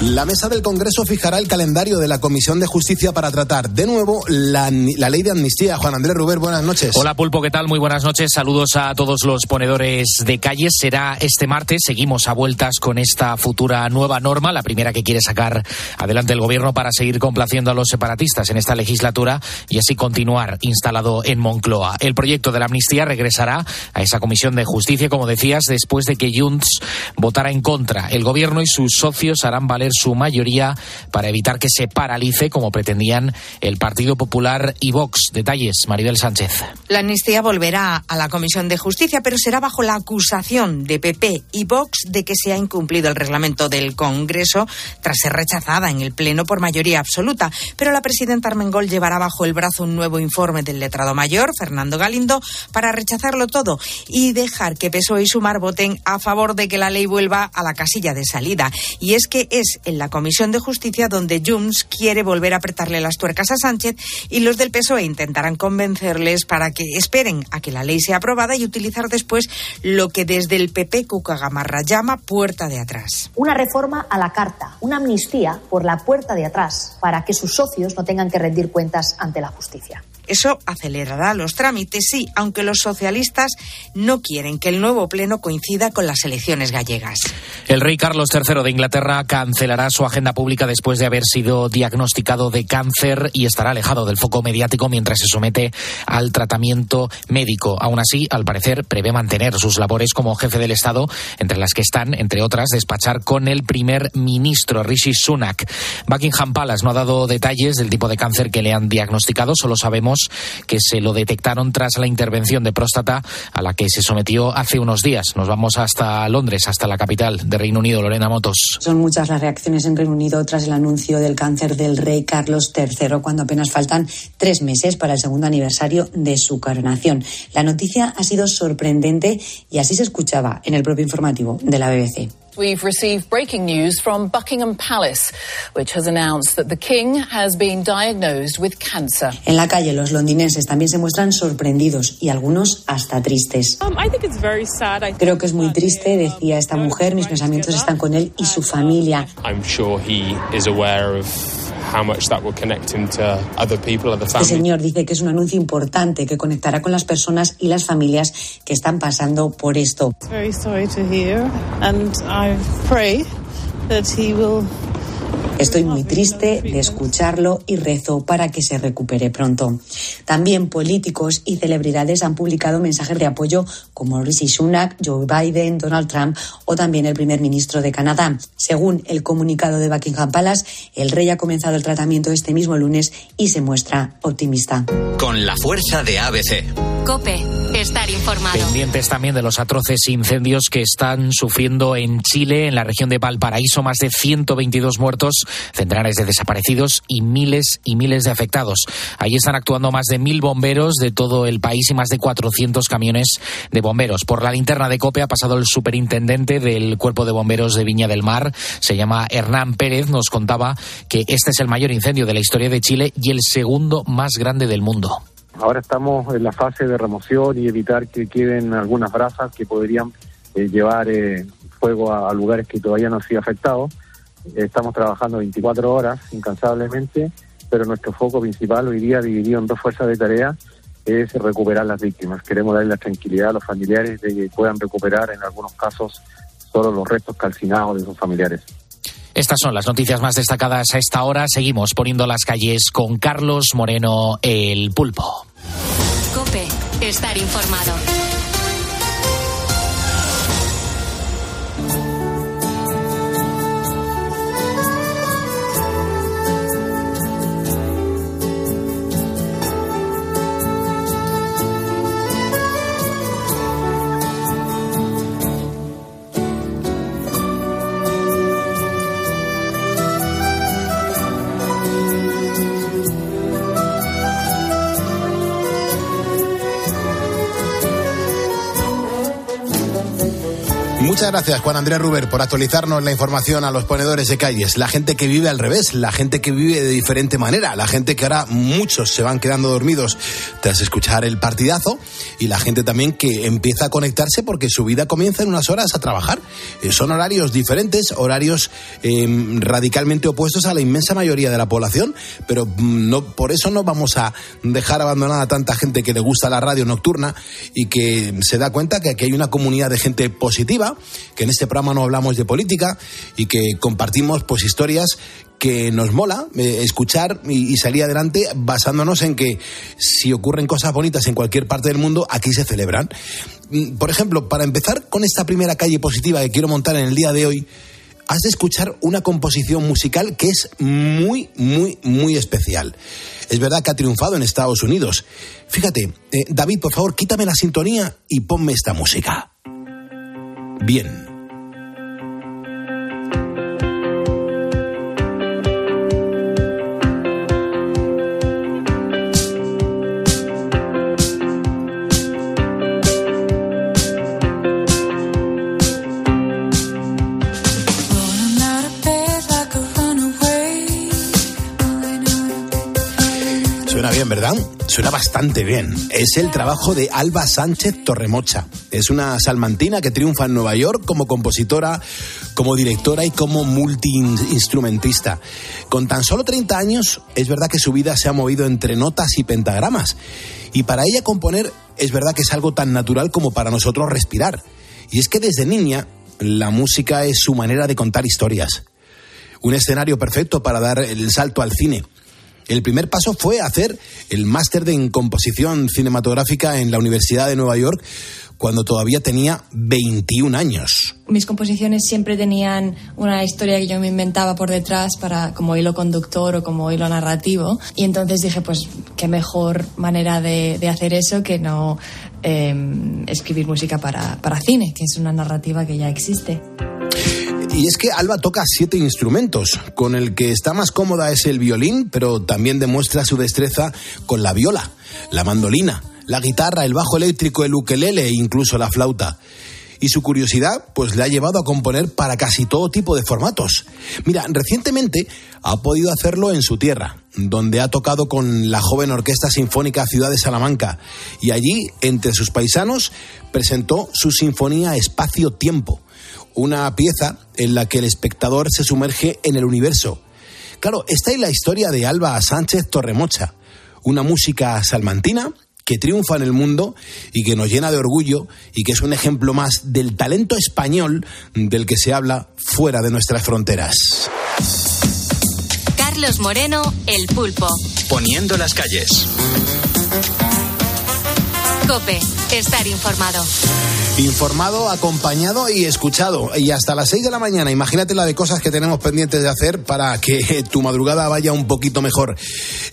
La mesa del Congreso fijará el calendario de la Comisión de Justicia para tratar de nuevo la, ley de amnistía. Juan Andrés Ruber, buenas noches. Hola Pulpo, ¿qué tal? Muy buenas noches. Saludos a todos los ponedores de calles. Será este martes. Seguimos a vueltas con esta futura nueva norma, la primera que quiere sacar adelante el gobierno para seguir complaciendo a los separatistas en esta legislatura y así continuar instalado en Moncloa. El proyecto de la amnistía regresará a esa Comisión de Justicia, como decías, después de que Junts votara en contra. El gobierno y sus socios harán valer su mayoría para evitar que se paralice como pretendían el Partido Popular y Vox. Detalles, Maribel Sánchez. La amnistía volverá a la Comisión de Justicia, pero será bajo la acusación de PP y Vox de que se ha incumplido el reglamento del Congreso tras ser rechazada en el Pleno por mayoría absoluta. Pero la presidenta Armengol llevará bajo el brazo un nuevo informe del letrado mayor, Fernando Galindo, para rechazarlo todo y dejar que PSOE y Sumar voten a favor de que la ley vuelva a la casilla de salida. Y es que es en la Comisión de Justicia donde Junts quiere volver a apretarle las tuercas a Sánchez y los del PSOE intentarán convencerles para que esperen a que la ley sea aprobada y utilizar después lo que desde el PP Cucagamarra llama puerta de atrás. Una reforma a la carta, una amnistía por la puerta de atrás para que sus socios no tengan que rendir cuentas ante la justicia. Eso acelerará los trámites, sí, aunque los socialistas no quieren que el nuevo pleno coincida con las elecciones gallegas. El rey Carlos III de Inglaterra cancelará su agenda pública después de haber sido diagnosticado de cáncer y estará alejado del foco mediático mientras se somete al tratamiento médico. Aún así, al parecer, prevé mantener sus labores como jefe del Estado, entre las que están, entre otras, despachar con el primer ministro Rishi Sunak. Buckingham Palace no ha dado detalles del tipo de cáncer que le han diagnosticado, solo sabemos que se lo detectaron tras la intervención de próstata a la que se sometió hace unos días. Nos vamos hasta Londres, hasta la capital de Reino Unido, Lorena Motos. Son muchas las reacciones en Reino Unido tras el anuncio del cáncer del rey Carlos III, cuando apenas faltan tres meses para el segundo aniversario de su coronación. La noticia ha sido sorprendente y así se escuchaba en el propio informativo de la BBC. We've received breaking news from Buckingham Palace, which has announced that the King has been diagnosed with cancer. En la calle, los londinenses también se muestran sorprendidos y algunos hasta tristes. Um, I think it's very sad. Creo que es muy triste, decía esta mujer. Mis pensamientos están con él y su familia. I'm sure he is aware of el señor dice que es un anuncio importante que conectará con las personas y las familias que están pasando por esto. Very sorry to hear, and I pray that he will Estoy muy triste de escucharlo y rezo para que se recupere pronto. También políticos y celebridades han publicado mensajes de apoyo como Rishi Sunak, Joe Biden, Donald Trump o también el primer ministro de Canadá. Según el comunicado de Buckingham Palace, el rey ha comenzado el tratamiento este mismo lunes y se muestra optimista. Con la fuerza de ABC. Cope, estar informado. Pendientes también de los atroces incendios que están sufriendo en Chile, en la región de Valparaíso, más de 122 muertos, centenares de desaparecidos y miles y miles de afectados. Allí están actuando más de mil bomberos de todo el país y más de 400 camiones de bomberos. Por la linterna de Cope ha pasado el superintendente del Cuerpo de Bomberos de Viña del Mar, se llama Hernán Pérez, nos contaba que este es el mayor incendio de la historia de Chile y el segundo más grande del mundo. Ahora estamos en la fase de remoción y evitar que queden algunas brasas que podrían eh, llevar eh, fuego a, lugares que todavía no han sido afectados. Estamos trabajando 24 horas incansablemente, pero nuestro foco principal hoy día, dividido en dos fuerzas de tarea, es recuperar las víctimas. Queremos darle la tranquilidad a los familiares de que puedan recuperar en algunos casos solo los restos calcinados de sus familiares. Estas son las noticias más destacadas a esta hora. Seguimos poniendo las calles con Carlos Moreno, el pulpo. Cope, estar informado. Muchas gracias, Juan Andrés Ruber, por actualizarnos la información a los ponedores de calles. La gente que vive al revés, la gente que vive de diferente manera, la gente que ahora muchos se van quedando dormidos tras escuchar el partidazo y la gente también que empieza a conectarse porque su vida comienza en unas horas a trabajar. Eh, son horarios diferentes, horarios eh, radicalmente opuestos a la inmensa mayoría de la población, pero mm, no, por eso no vamos a dejar abandonada a tanta gente que le gusta la radio nocturna y que se da cuenta que aquí hay una comunidad de gente positiva que en este programa no hablamos de política y que compartimos pues historias que nos mola eh, escuchar y, salir adelante basándonos en que si ocurren cosas bonitas en cualquier parte del mundo, aquí se celebran. Mm, por ejemplo, para empezar con esta primera calle positiva que quiero montar en el día de hoy, has de escuchar una composición musical que es muy, muy, muy especial. Es verdad que ha triunfado en Estados Unidos. Fíjate, eh, David, por favor, quítame la sintonía y ponme esta música. Bien. Suena bien, ¿verdad? Suena bastante bien. Es el trabajo de Alba Sánchez Torremocha. Es una salmantina que triunfa en Nueva York como compositora, como directora y como multiinstrumentista. Con tan solo 30 años, es verdad que su vida se ha movido entre notas y pentagramas. Y para ella componer es verdad que es algo tan natural como para nosotros respirar. Y es que desde niña la música es su manera de contar historias. Un escenario perfecto para dar el salto al cine. El primer paso fue hacer el máster en composición cinematográfica en la Universidad de Nueva York cuando todavía tenía 21 años. Mis composiciones siempre tenían una historia que yo me inventaba por detrás para como hilo conductor o como hilo narrativo y entonces dije pues qué mejor manera de, de hacer eso que no eh, escribir música para, para cine, que es una narrativa que ya existe. Y es que Alba toca siete instrumentos. Con el que está más cómoda es el violín, pero también demuestra su destreza con la viola, la mandolina, la guitarra, el bajo eléctrico, el ukelele e incluso la flauta. Y su curiosidad, pues le ha llevado a componer para casi todo tipo de formatos. Mira, recientemente ha podido hacerlo en su tierra, donde ha tocado con la joven Orquesta Sinfónica Ciudad de Salamanca. Y allí, entre sus paisanos, presentó su sinfonía Espacio-Tiempo una pieza en la que el espectador se sumerge en el universo. Claro, esta es la historia de Alba Sánchez Torremocha, una música salmantina que triunfa en el mundo y que nos llena de orgullo y que es un ejemplo más del talento español del que se habla fuera de nuestras fronteras. Carlos Moreno, El Pulpo. Poniendo las calles. Cope, estar informado. Informado, acompañado y escuchado. Y hasta las 6 de la mañana, imagínate la de cosas que tenemos pendientes de hacer para que tu madrugada vaya un poquito mejor.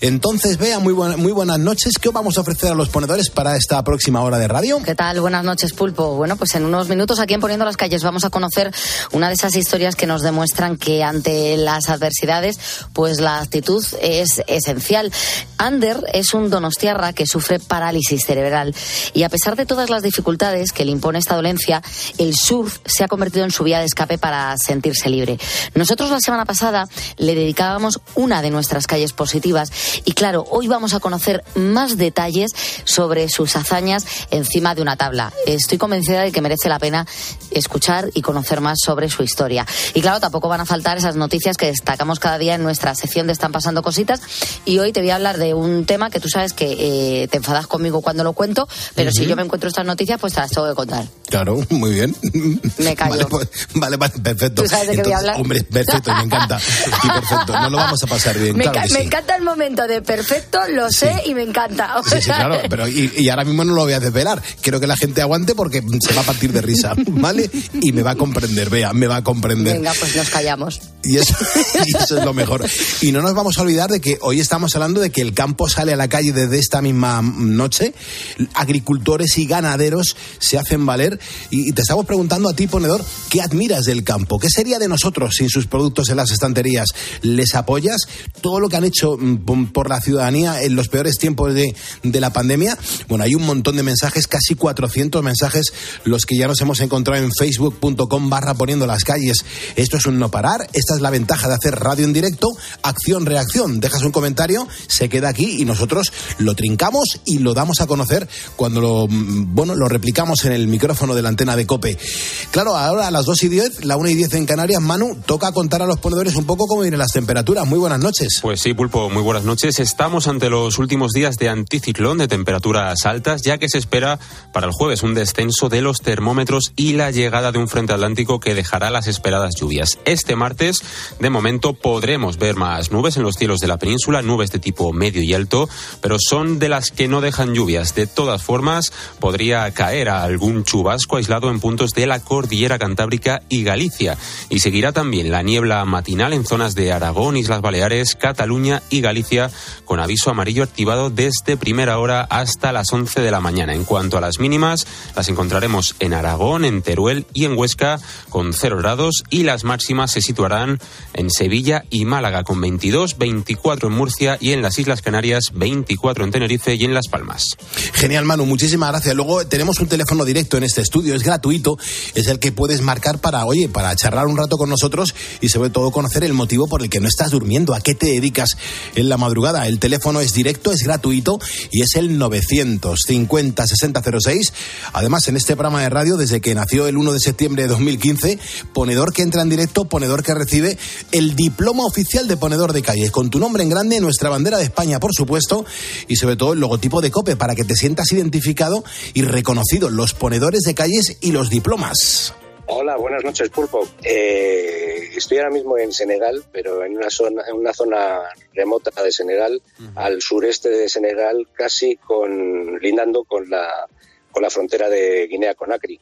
Entonces, vea, muy, buena, muy buenas noches. ¿Qué vamos a ofrecer a los ponedores para esta próxima hora de radio? ¿Qué tal? Buenas noches, Pulpo. Bueno, pues en unos minutos aquí en Poniendo las Calles vamos a conocer una de esas historias que nos demuestran que ante las adversidades, pues la actitud es esencial. Ander es un donostiarra que sufre parálisis cerebral y a pesar de todas las dificultades que le impone esta dolencia, el surf se ha convertido en su vía de escape para sentirse libre. Nosotros la semana pasada le dedicábamos una de nuestras calles positivas y claro, hoy vamos a conocer más detalles sobre sus hazañas encima de una tabla. Estoy convencida de que merece la pena escuchar y conocer más sobre su historia. Y claro, tampoco van a faltar esas noticias que destacamos cada día en nuestra sección de Están pasando cositas y hoy te voy a hablar de un tema que tú sabes que eh, te enfadas conmigo cuando lo cuento, pero uh -huh. si yo me encuentro estas noticias, pues te las tengo que contar. Claro, muy bien. Me callo. Vale, pues, vale, vale, perfecto. ¿Tú sabes de qué voy a hablar? Hombre, perfecto, me encanta. Y perfecto, nos lo vamos a pasar bien, me, claro que me sí. encanta el momento de perfecto, lo sé y me encanta. Sí, sí, claro, pero y, y, ahora mismo no lo voy a desvelar. Quiero que la gente aguante porque se va a partir de risa, ¿vale? Y me va a comprender, vea, me va a comprender. Venga, pues nos callamos. Y eso, y eso es lo mejor. Y no nos vamos a olvidar de que hoy estamos hablando de que el campo sale a la calle desde esta misma noche. Agricultores y ganaderos se hacen valer. Y, te estamos preguntando a ti, ponedor, ¿qué admiras del campo? ¿Qué sería de nosotros sin sus productos en las estanterías? ¿Les apoyas? ¿Todo lo que han hecho mm, por la ciudadanía en los peores tiempos de, de la pandemia? Bueno, hay un montón de mensajes, casi 400 mensajes, los que ya nos hemos encontrado en facebook.com barra poniendo las calles. Esto es un no parar, esta es la ventaja de hacer radio en directo, acción-reacción. Dejas un comentario, se queda aquí y nosotros lo trincamos y lo damos a conocer cuando lo, mm, bueno, lo replicamos en el micrófono de la antena de COPE. Claro, ahora a las 2 y 10, la 1 y 10 en Canarias, Manu, toca contar a los ponedores un poco cómo vienen las temperaturas. Muy buenas noches. Pues sí, Pulpo, muy buenas noches. Estamos ante los últimos días de anticiclón de temperaturas altas, ya que se espera para el jueves un descenso de los termómetros y la llegada de un frente atlántico que dejará las esperadas lluvias. Este martes, de momento, podremos ver más nubes en los cielos de la península, nubes de tipo medio y alto, pero son de las que no dejan lluvias. De todas formas, podría caer algún chubasco aislado en puntos de la cordillera cantábrica y Galicia. Y seguirá también la niebla matinal en zonas de Aragón, Islas Baleares, Cataluña y Galicia, con aviso amarillo activado desde primera hora hasta las 11 de la mañana. En cuanto a las mínimas, las encontraremos en Aragón, en Teruel y en Huesca con 0 grados y las máximas se situarán en Sevilla y Málaga con 22, 24 en Murcia y en las Islas Canarias 24 en Tenerife y en Las Palmas. Genial, Manu, muchísimas gracias. Luego tenemos un teléfono directo en este estudio, es gratuito, es el que puedes marcar para, oye, para charlar un rato con nosotros y sobre todo conocer el motivo por el que no estás durmiendo, a qué te dedicas en la madrugada. El teléfono es directo, es gratuito y es el 950 6006. Además, en este programa de radio, desde que nació el 1 de septiembre de 2015, ponedor que entra en directo, ponedor que recibe el diploma oficial de ponedor de calles, con tu nombre en grande, nuestra bandera de España, por supuesto, y sobre todo el logotipo de COPE para que te sientas identificado y reconocido, los ponedores de calles y los diplomas. Hola, buenas noches, Pulpo. Eh, estoy ahora mismo en Senegal, pero en una zona, en una zona remota de Senegal, al sureste de Senegal, casi con lindando con la con la frontera de Guinea Conakry.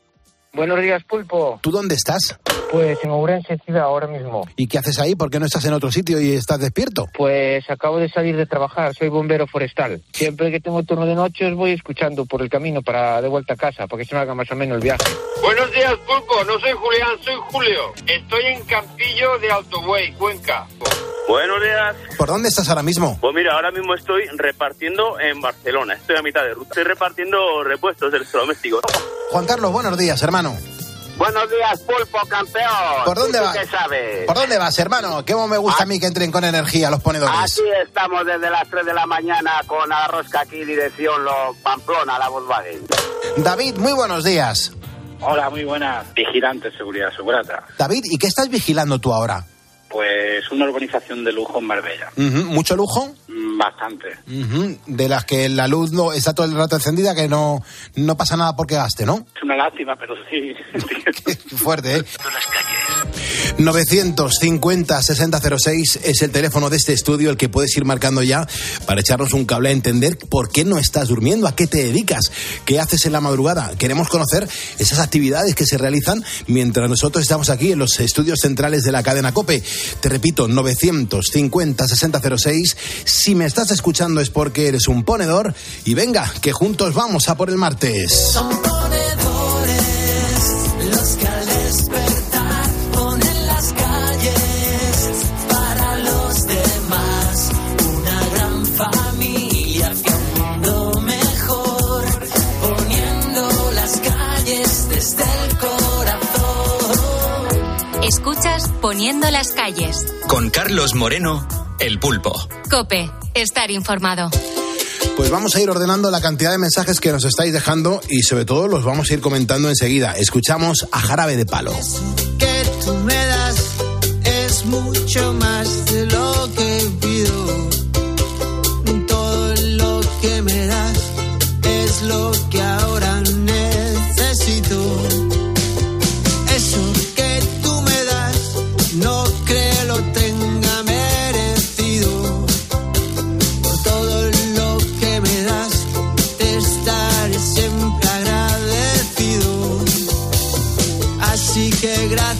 Buenos días, Pulpo. ¿Tú dónde estás? Pues en Ourense, ciudad, ahora mismo. ¿Y qué haces ahí? ¿Por qué no estás en otro sitio y estás despierto? Pues acabo de salir de trabajar, soy bombero forestal. Siempre que tengo turno de noche os voy escuchando por el camino para de vuelta a casa, para que se me haga más o menos el viaje. Buenos días, Pulpo. No soy Julián, soy Julio. Estoy en Campillo de Altobuey, Cuenca. Buenos días. ¿Por dónde estás ahora mismo? Pues mira, ahora mismo estoy repartiendo en Barcelona. Estoy a mitad de ruta. Estoy repartiendo repuestos de electrodomésticos. Juan Carlos, buenos días, hermano. Buenos días, Pulpo, campeón. ¿Por dónde ¿Tú vas? ¿Por dónde vas, hermano? ¿Qué me gusta a mí que entren con energía los ponedores? Aquí estamos desde las 3 de la mañana con Arrosca aquí, dirección lo, Pamplona, la Volkswagen. David, muy buenos días. Hola, muy buenas. Vigilante, seguridad, segurata. David, ¿y qué estás vigilando tú ahora? Pues una urbanización de lujo en Marbella. ¿Mucho lujo? Mm, Bastante. De las que la luz no está todo el rato encendida, que no, no pasa nada porque gaste, ¿no? Es una lástima, pero sí. Qué fuerte, ¿eh? 950-6006 es el teléfono de este estudio, el que puedes ir marcando ya para echarnos un cable a entender por qué no estás durmiendo, a qué te dedicas, qué haces en la madrugada. Queremos conocer esas actividades que se realizan mientras nosotros estamos aquí en los estudios centrales de la cadena COPE. Te repito, 950-6006. Si me estás escuchando es porque eres un ponedor y venga, que juntos vamos a por el martes. Poniendo las calles. Con Carlos Moreno, El Pulpo. Cope, estar informado. Pues vamos a ir ordenando la cantidad de mensajes que nos estáis dejando y sobre todo los vamos a ir comentando enseguida. Escuchamos a Jarabe de Palo. que tú me das es mucho más de lo que pido. Todo lo que me das es lo que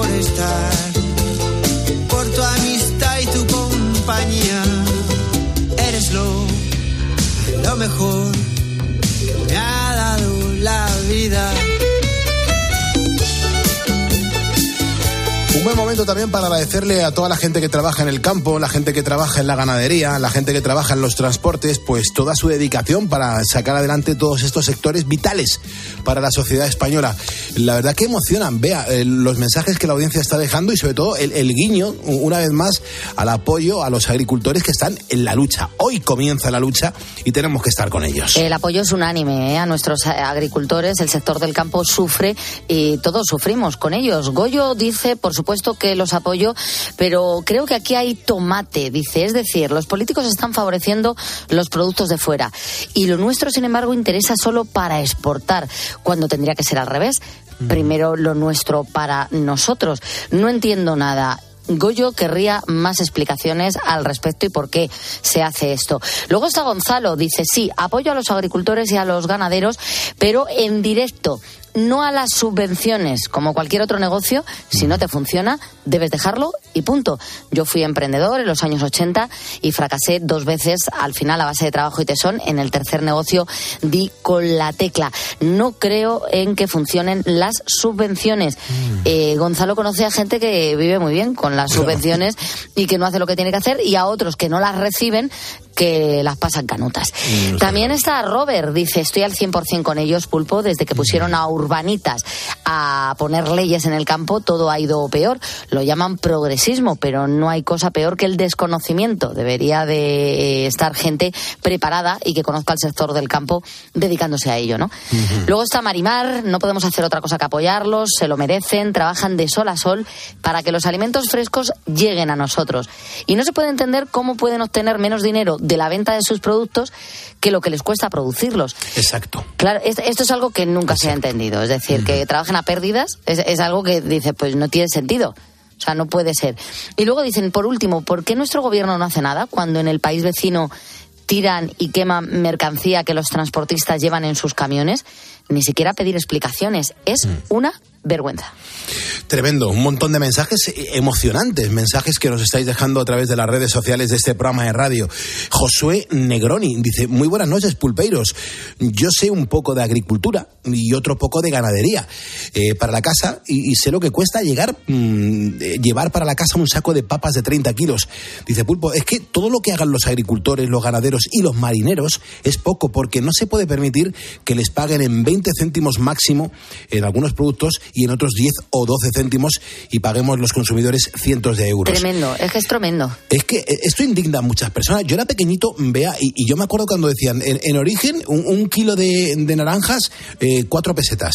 por estar, Un buen momento también para agradecerle a toda la gente que trabaja en el campo, la gente que trabaja en la ganadería, la gente que trabaja en los transportes, pues toda su dedicación para sacar adelante todos estos sectores vitales para la sociedad española. La verdad que emocionan, vea, eh, los mensajes que la audiencia está dejando y sobre todo el, el guiño, una vez más, al apoyo a los agricultores que están en la lucha. Hoy comienza la lucha y tenemos que estar con ellos. El apoyo es unánime ¿eh? a nuestros agricultores. El sector del campo sufre y todos sufrimos con ellos. Goyo dice, por supuesto, que los apoyo, pero creo que aquí hay tomate, dice. Es decir, los políticos están favoreciendo los productos de fuera y lo nuestro, sin embargo, interesa solo para exportar, cuando tendría que ser al revés. Primero lo nuestro para nosotros. No entiendo nada. Goyo querría más explicaciones al respecto y por qué se hace esto. Luego está Gonzalo, dice, sí, apoyo a los agricultores y a los ganaderos, pero en directo, no a las subvenciones, como cualquier otro negocio, si no te funciona, debes dejarlo y punto. Yo fui emprendedor en los años 80 y fracasé dos veces al final a base de trabajo y tesón. En el tercer negocio di con la tecla. No creo en que funcionen las subvenciones. Eh, Gonzalo conoce a gente que vive muy bien con las subvenciones y que no hace lo que tiene que hacer y a otros que no las reciben que las pasan canutas. También está Robert, dice, estoy al 100% con ellos, Pulpo, desde que pusieron a urbanitas a poner leyes en el campo, todo ha ido peor. Lo llaman progresismo, pero no hay cosa peor que el desconocimiento. Debería de estar gente preparada y que conozca el sector del campo dedicándose a ello, ¿no? Luego está Marimar, no podemos hacer otra cosa que apoyarlos, se lo merecen, trabajan de sol a sol para que los alimentos frescos lleguen a nosotros. Y no se puede entender cómo pueden obtener menos dinero de la venta de sus productos que lo que les cuesta producirlos. Exacto. Claro, es- esto es algo que nunca se ha entendido. Es decir, que trabajen a pérdidas es, es algo que dice, pues no tiene sentido. O sea, no puede ser. Y luego dicen, por último, ¿por qué nuestro gobierno no hace nada cuando en el país vecino tiran y queman mercancía que los transportistas llevan en sus camiones? Ni siquiera pedir explicaciones. Es una vergüenza. Tremendo, un montón de mensajes emocionantes, mensajes que nos estáis dejando a través de las redes sociales de este programa de radio. Josué Negroni dice, muy buenas noches, pulpeiros. Yo sé un poco de agricultura y otro poco de ganadería eh, para la casa y, y sé lo que cuesta llegar, mm, eh, llevar para la casa un saco de papas de 30 kilos. Dice Pulpo, es que todo lo que hagan los agricultores, los ganaderos y los marineros es poco porque no se puede permitir que les paguen en 20 céntimos máximo en algunos productos y en otros 10 o 12 céntimos y paguemos los consumidores cientos de euros. Tremendo, es que es tremendo. Es que eh, esto indigna a muchas personas. Yo era pequeñito, vea, y, y yo me acuerdo cuando decían, en, en origen, un, un kilo de, de naranjas, eh, cuatro pesetas.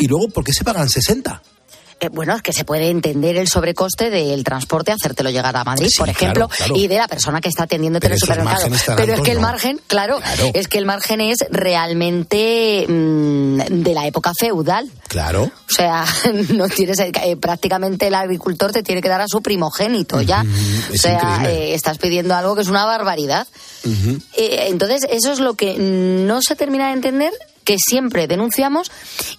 Y luego, ¿por qué se pagan 60? Eh, bueno, es que se puede entender el sobrecoste del transporte, hacértelo llegar a Madrid, Sí, por ejemplo, claro, claro. y de la persona que está atendiéndote en el supermercado. Pero es que el margen, claro, es que el margen es realmente mm, de la época feudal. Claro. O sea, no tienes eh, prácticamente el agricultor te tiene que dar a su primogénito ya. o es sea, eh, estás pidiendo algo que es una barbaridad. Eh, entonces, eso es lo que no se termina de entender que siempre denunciamos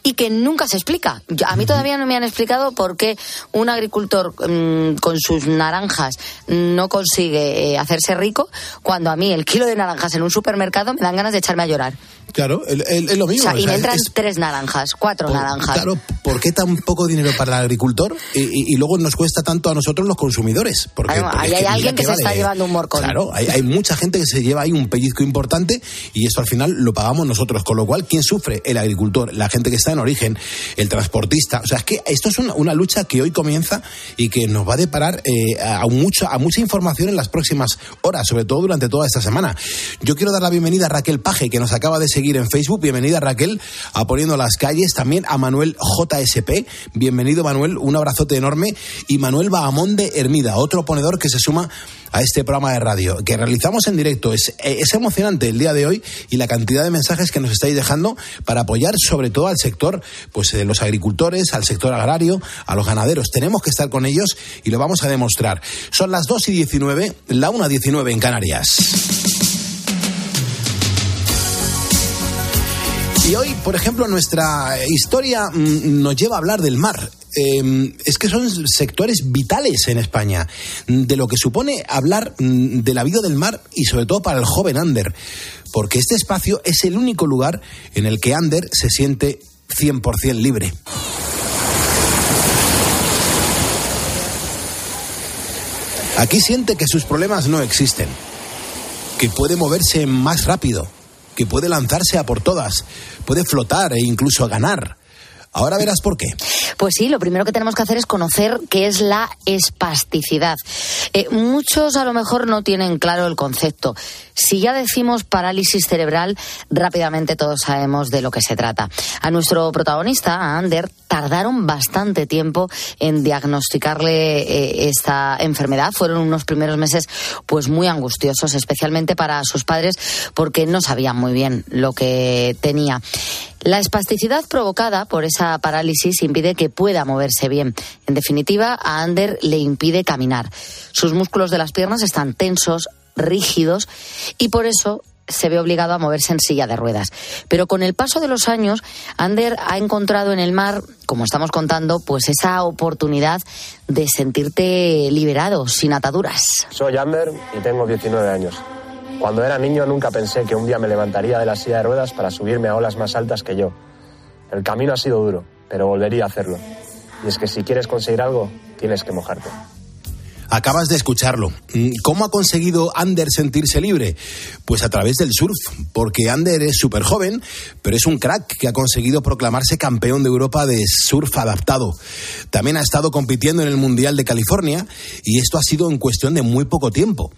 y que nunca se explica. A mí todavía no me han explicado por qué un agricultor mm, con sus naranjas no consigue eh, hacerse rico cuando a mí el kilo de naranjas en un supermercado me dan ganas de echarme a llorar. Claro, es lo O mismo. sea, y o sea, me entran es- tres naranjas, cuatro naranjas. Claro, ¿por qué tan poco dinero para el agricultor y, y luego nos cuesta tanto a nosotros los consumidores? Porque, Ahí porque ahí es hay alguien que se vale. está llevando un morcón. Claro, hay, hay mucha gente que se lleva ahí un pellizco importante y esto al final lo pagamos nosotros. Con lo cual, ¿quién sufre? El agricultor, la gente que está en origen, el transportista. O sea, es que esto es una, una lucha que hoy comienza y que nos va a deparar eh, a, mucho, a mucha información en las próximas horas, sobre todo durante toda esta semana. Yo quiero dar la bienvenida a Raquel Paje, que nos acaba de seguir en Facebook. Bienvenida, Raquel, a Poniendo las Calles. También a Manuel JSP. Bienvenido, Manuel. Un abrazote enorme. Y Manuel Bahamón de Hermida, otro ponedor que se suma a este programa de radio que realizamos en directo. Es, eh, es emocionante el día de hoy y la cantidad de mensajes que nos estáis dejando para apoyar sobre todo al sector pues de los agricultores, al sector agrario, a los ganaderos. Tenemos que estar con ellos y lo vamos a demostrar. Son las 2 y 19, la 1 y 19 en Canarias. Y hoy, por ejemplo, nuestra historia mm, nos lleva a hablar del mar. Eh, es que son sectores vitales en España, mm, de lo que supone hablar mm, de la vida del mar y sobre todo para el joven Ander, porque este espacio es el único lugar en el que Ander se siente 100% libre. Aquí siente que sus problemas no existen, que puede moverse más rápido, que puede lanzarse a por todas, puede flotar e incluso ganar. Ahora verás por qué. Pues sí, lo primero que tenemos que hacer es conocer qué es la espasticidad. Eh, muchos a lo mejor no tienen claro el concepto. Si ya decimos parálisis cerebral, rápidamente todos sabemos de lo que se trata. A nuestro protagonista, a Ander, tardaron bastante tiempo en diagnosticarle eh, esta enfermedad. Fueron unos primeros meses pues muy angustiosos, especialmente para sus padres, porque no sabían muy bien lo que tenía. La espasticidad provocada por esa parálisis impide que pueda moverse bien. En definitiva, a Ander le impide caminar. Sus músculos de las piernas están tensos, rígidos y por eso se ve obligado a moverse en silla de ruedas. Pero con el paso de los años, Ander ha encontrado en el mar, como estamos contando, pues esa oportunidad de sentirte liberado, sin ataduras. Soy Ander y tengo 19 años. Cuando era niño nunca pensé que un día me levantaría de la silla de ruedas para subirme a olas más altas que yo. El camino ha sido duro, pero volvería a hacerlo. Y es que si quieres conseguir algo, tienes que mojarte. Acabas de escucharlo. Mm, ¿Cómo ha conseguido Ander sentirse libre? Pues a través del surf, porque Ander es súper joven, pero es un crack que ha conseguido proclamarse campeón de Europa de surf adaptado. También ha estado compitiendo en el Mundial de California y esto ha sido en cuestión de muy poco tiempo.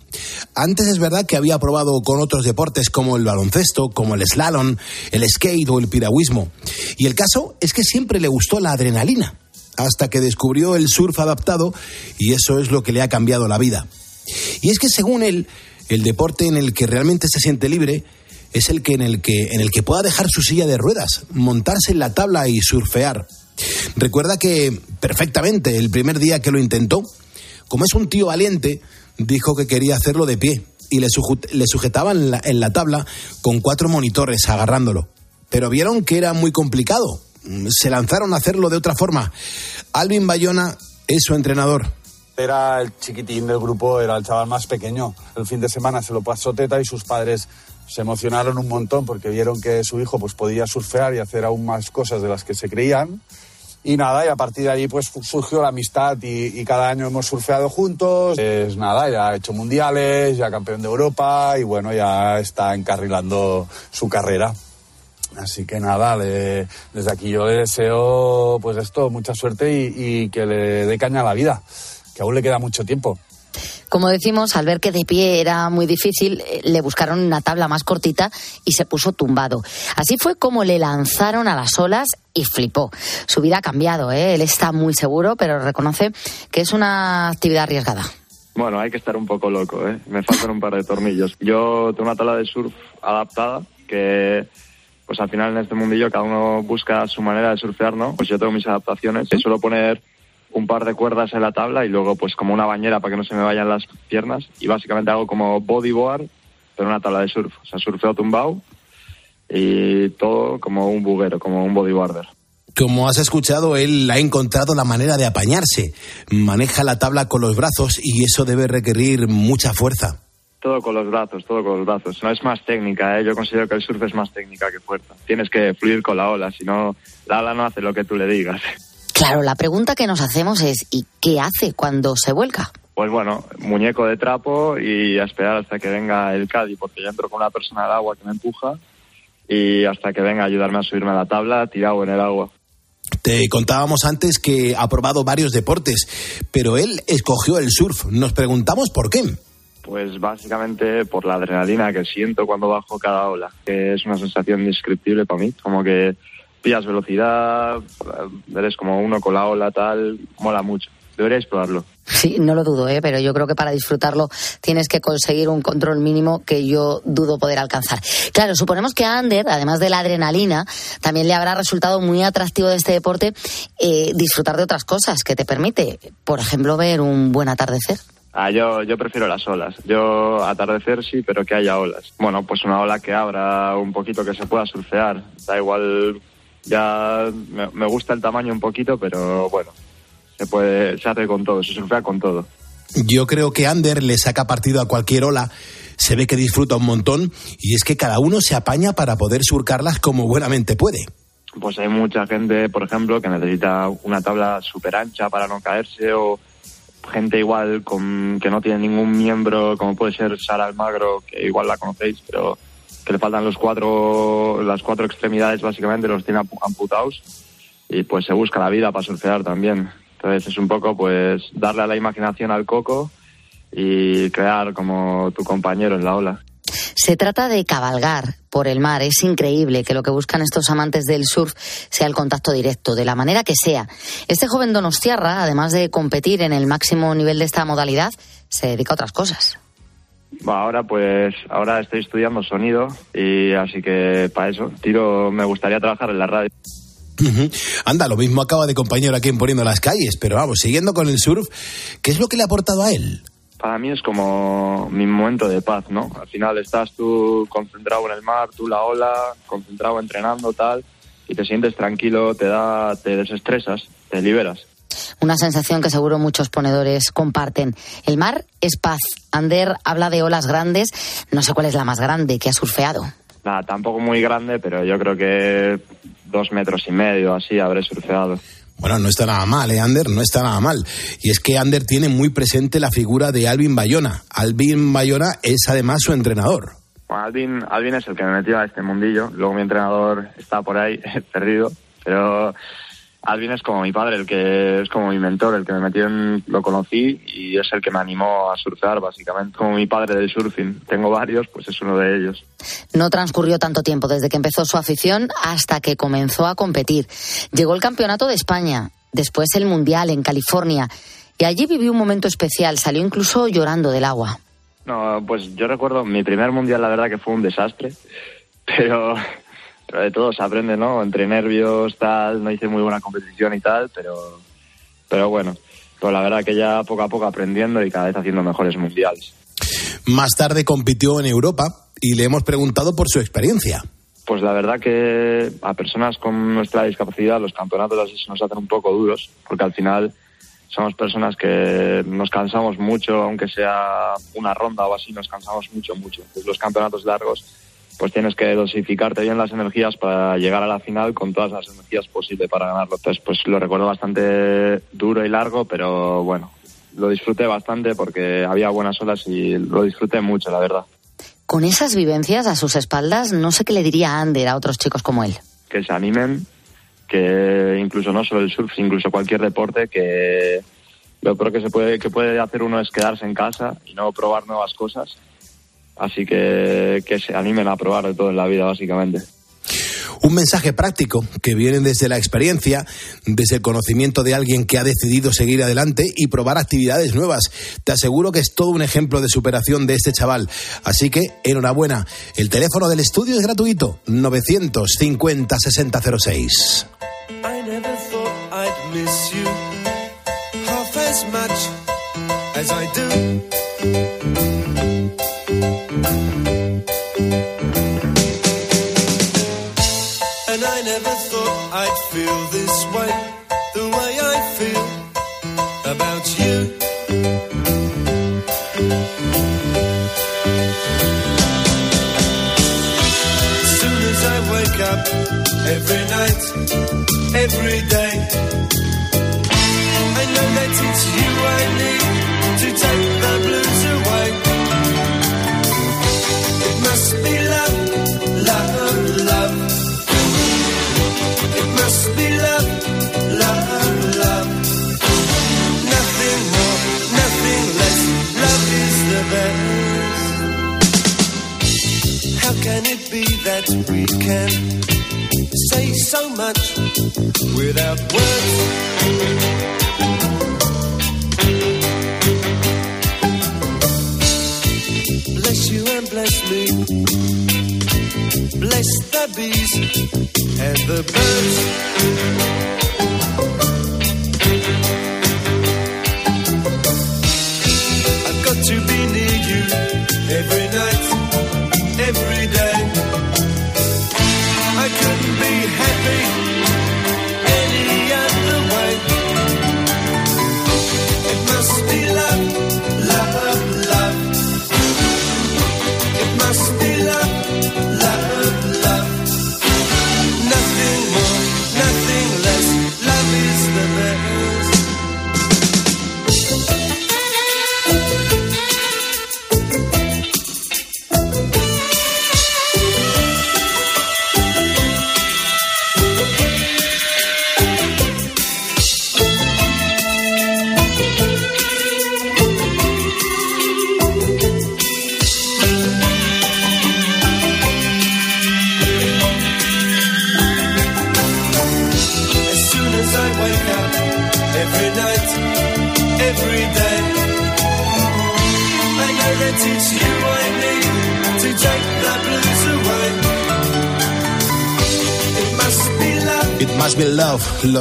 Antes es verdad que había probado con otros deportes como el baloncesto, como el slalom, el skate o el piragüismo. Y el caso es que siempre le gustó la adrenalina hasta que descubrió el surf adaptado y eso es lo que le ha cambiado la vida. Y es que según él, el deporte en el que realmente se siente libre es el que en el que en el que pueda dejar su silla de ruedas, montarse en la tabla y surfear. Recuerda que perfectamente el primer día que lo intentó, como es un tío valiente, dijo que quería hacerlo de pie y le, sujetaban en la tabla con cuatro monitores agarrándolo. Pero vieron que era muy complicado, se lanzaron a hacerlo de otra forma. Alvin Bayona es su entrenador. Era el chiquitín del grupo, era el chaval más pequeño. El fin de semana se lo pasó teta y sus padres se emocionaron un montón porque vieron que su hijo pues, podía surfear y hacer aún más cosas de las que se creían. Y nada, y a partir de ahí pues surgió la amistad y, y cada año hemos surfeado juntos. Es nada, ya ha hecho mundiales, ya campeón de Europa y bueno, ya está encarrilando su carrera. Así que nada, le, desde aquí yo le deseo pues esto, mucha suerte y, y, que le dé caña a la vida, que aún le queda mucho tiempo. Como decimos, al ver que de pie era muy difícil, le buscaron una tabla más cortita y se puso tumbado. Así fue como le lanzaron a las olas y flipó. Su vida ha cambiado, ¿eh? él está muy seguro, pero reconoce que es una actividad arriesgada. Bueno, hay que estar un poco loco, ¿eh? me faltan un par de tornillos. Yo tengo una tabla de surf adaptada que pues al final en este mundillo cada uno busca su manera de surfear, ¿no? Pues yo tengo mis adaptaciones. Suelo poner un par de cuerdas en la tabla y luego pues como una bañera para que no se me vayan las piernas y básicamente hago como bodyboard pero una tabla de surf. O sea, surfeo tumbado y todo como un buguero, como un bodyboarder. Como has escuchado, él ha encontrado la manera de apañarse. Maneja la tabla con los brazos y eso debe requerir mucha fuerza. Todo con los brazos, todo con los brazos. No es más técnica, ¿eh? yo considero que el surf es más técnica que fuerza. Tienes que fluir con la ola, si no, la ola no hace lo que tú le digas. Claro, la pregunta que nos hacemos es, ¿y qué hace cuando se vuelca? Pues bueno, muñeco de trapo y a esperar hasta que venga el Cádiz, porque yo entro con una persona al agua que me empuja y hasta que venga a ayudarme a subirme a la tabla, tirado en el agua. Te contábamos antes que ha probado varios deportes, pero él escogió el surf. Nos preguntamos por qué. Pues básicamente por la adrenalina que siento cuando bajo cada ola, que es una sensación indescriptible para mí, como que pillas velocidad, eres como uno con la ola tal, mola mucho. Deberíais probarlo. Sí, no lo dudo, ¿eh? pero yo creo que para disfrutarlo tienes que conseguir un control mínimo que yo dudo poder alcanzar. Claro, suponemos que a Ander, además de la adrenalina, también le habrá resultado muy atractivo de este deporte eh, disfrutar de otras cosas que te permite, por ejemplo, ver un buen atardecer. Ah, yo, yo prefiero las olas. Yo atardecer sí, pero que haya olas. Bueno, pues una ola que abra un poquito, que se pueda surfear. Da igual, ya me, me gusta el tamaño un poquito, pero bueno, se puede, se hace con todo, se surfea con todo. Yo creo que Ander le saca partido a cualquier ola, se ve que disfruta un montón y es que cada uno se apaña para poder surcarlas como buenamente puede. Pues hay mucha gente, por ejemplo, que necesita una tabla súper ancha para no caerse o gente igual con, que no tiene ningún miembro, como puede ser Sara Almagro, que igual la conocéis, pero que le faltan los cuatro, las cuatro extremidades básicamente, los tiene amputados y pues se busca la vida para surfear también. Entonces es un poco pues darle a la imaginación al coco y crear como tu compañero en la ola. Se trata de cabalgar por el mar. Es increíble que lo que buscan estos amantes del surf sea el contacto directo, de la manera que sea. Este joven donostiarra, además de competir en el máximo nivel de esta modalidad, se dedica a otras cosas. Ahora pues ahora estoy estudiando sonido y así que para eso tiro me gustaría trabajar en la radio. Anda, lo mismo acaba de compañero aquí en Poniendo las Calles, pero vamos, siguiendo con el surf, ¿qué es lo que le ha aportado a él? Para mí es como mi momento de paz, ¿no? Al final estás tú concentrado en el mar, tú la ola, concentrado entrenando tal, y te sientes tranquilo, te da, te desestresas, te liberas. Una sensación que seguro muchos ponedores comparten. El mar es paz. Ander habla de olas grandes. No sé cuál es la más grande que ha surfeado. Nada, tampoco muy grande, pero yo creo que dos metros y medio así habré surfeado. Bueno, no está nada mal, ¿eh, Ander? No está nada mal. Y es que Ander tiene muy presente la figura de Alvin Bayona. Alvin Bayona es además su entrenador. Bueno, Alvin, Alvin es el que me metió a este mundillo. Luego mi entrenador está por ahí, perdido. Pero Alvin es como mi padre, el que es como mi mentor, el que me metió en, lo conocí y es el que me animó a surfear, básicamente. Como mi padre del surfing. Tengo varios, pues es uno de ellos. No transcurrió tanto tiempo desde que empezó su afición hasta que comenzó a competir. Llegó el Campeonato de España, después el Mundial en California. Y allí vivió un momento especial, salió incluso llorando del agua. No, pues yo recuerdo mi primer mundial, la verdad que fue un desastre, pero, pero de todo se aprende, ¿no? Entre nervios, tal, no hice muy buena competición y tal, pero, pero bueno, pues la verdad que ya poco a poco aprendiendo y cada vez haciendo mejores mundiales. Más tarde compitió en Europa y le hemos preguntado por su experiencia. Pues la verdad que a personas con nuestra discapacidad los campeonatos así se nos hacen un poco duros, porque al final somos personas que nos cansamos mucho, aunque sea una ronda o así, nos cansamos mucho, mucho. Entonces, los campeonatos largos, pues tienes que dosificarte bien las energías para llegar a la final con todas las energías posibles para ganarlo. Entonces, pues lo recuerdo bastante duro y largo, pero bueno, lo disfruté bastante porque había buenas olas y lo disfruté mucho, la verdad. Con esas vivencias a sus espaldas, no sé qué le diría Ander a otros chicos como él. Que se animen, que incluso no solo el surf, incluso cualquier deporte, que lo peor que se puede que puede hacer uno es quedarse en casa y no probar nuevas cosas. Así que que se animen a probar de todo en la vida, básicamente. Un mensaje práctico que viene desde la experiencia, desde el conocimiento de alguien que ha decidido seguir adelante y probar actividades nuevas. Te aseguro que es todo un ejemplo de superación de este chaval. Así que, enhorabuena. El teléfono del estudio es gratuito. 950 6006. I feel this way, the way I feel about you. As soon as I wake up, every night, every day, I know that it's you I need to take the blues away. It must be Bless you and bless me. Bless the bees and the birds.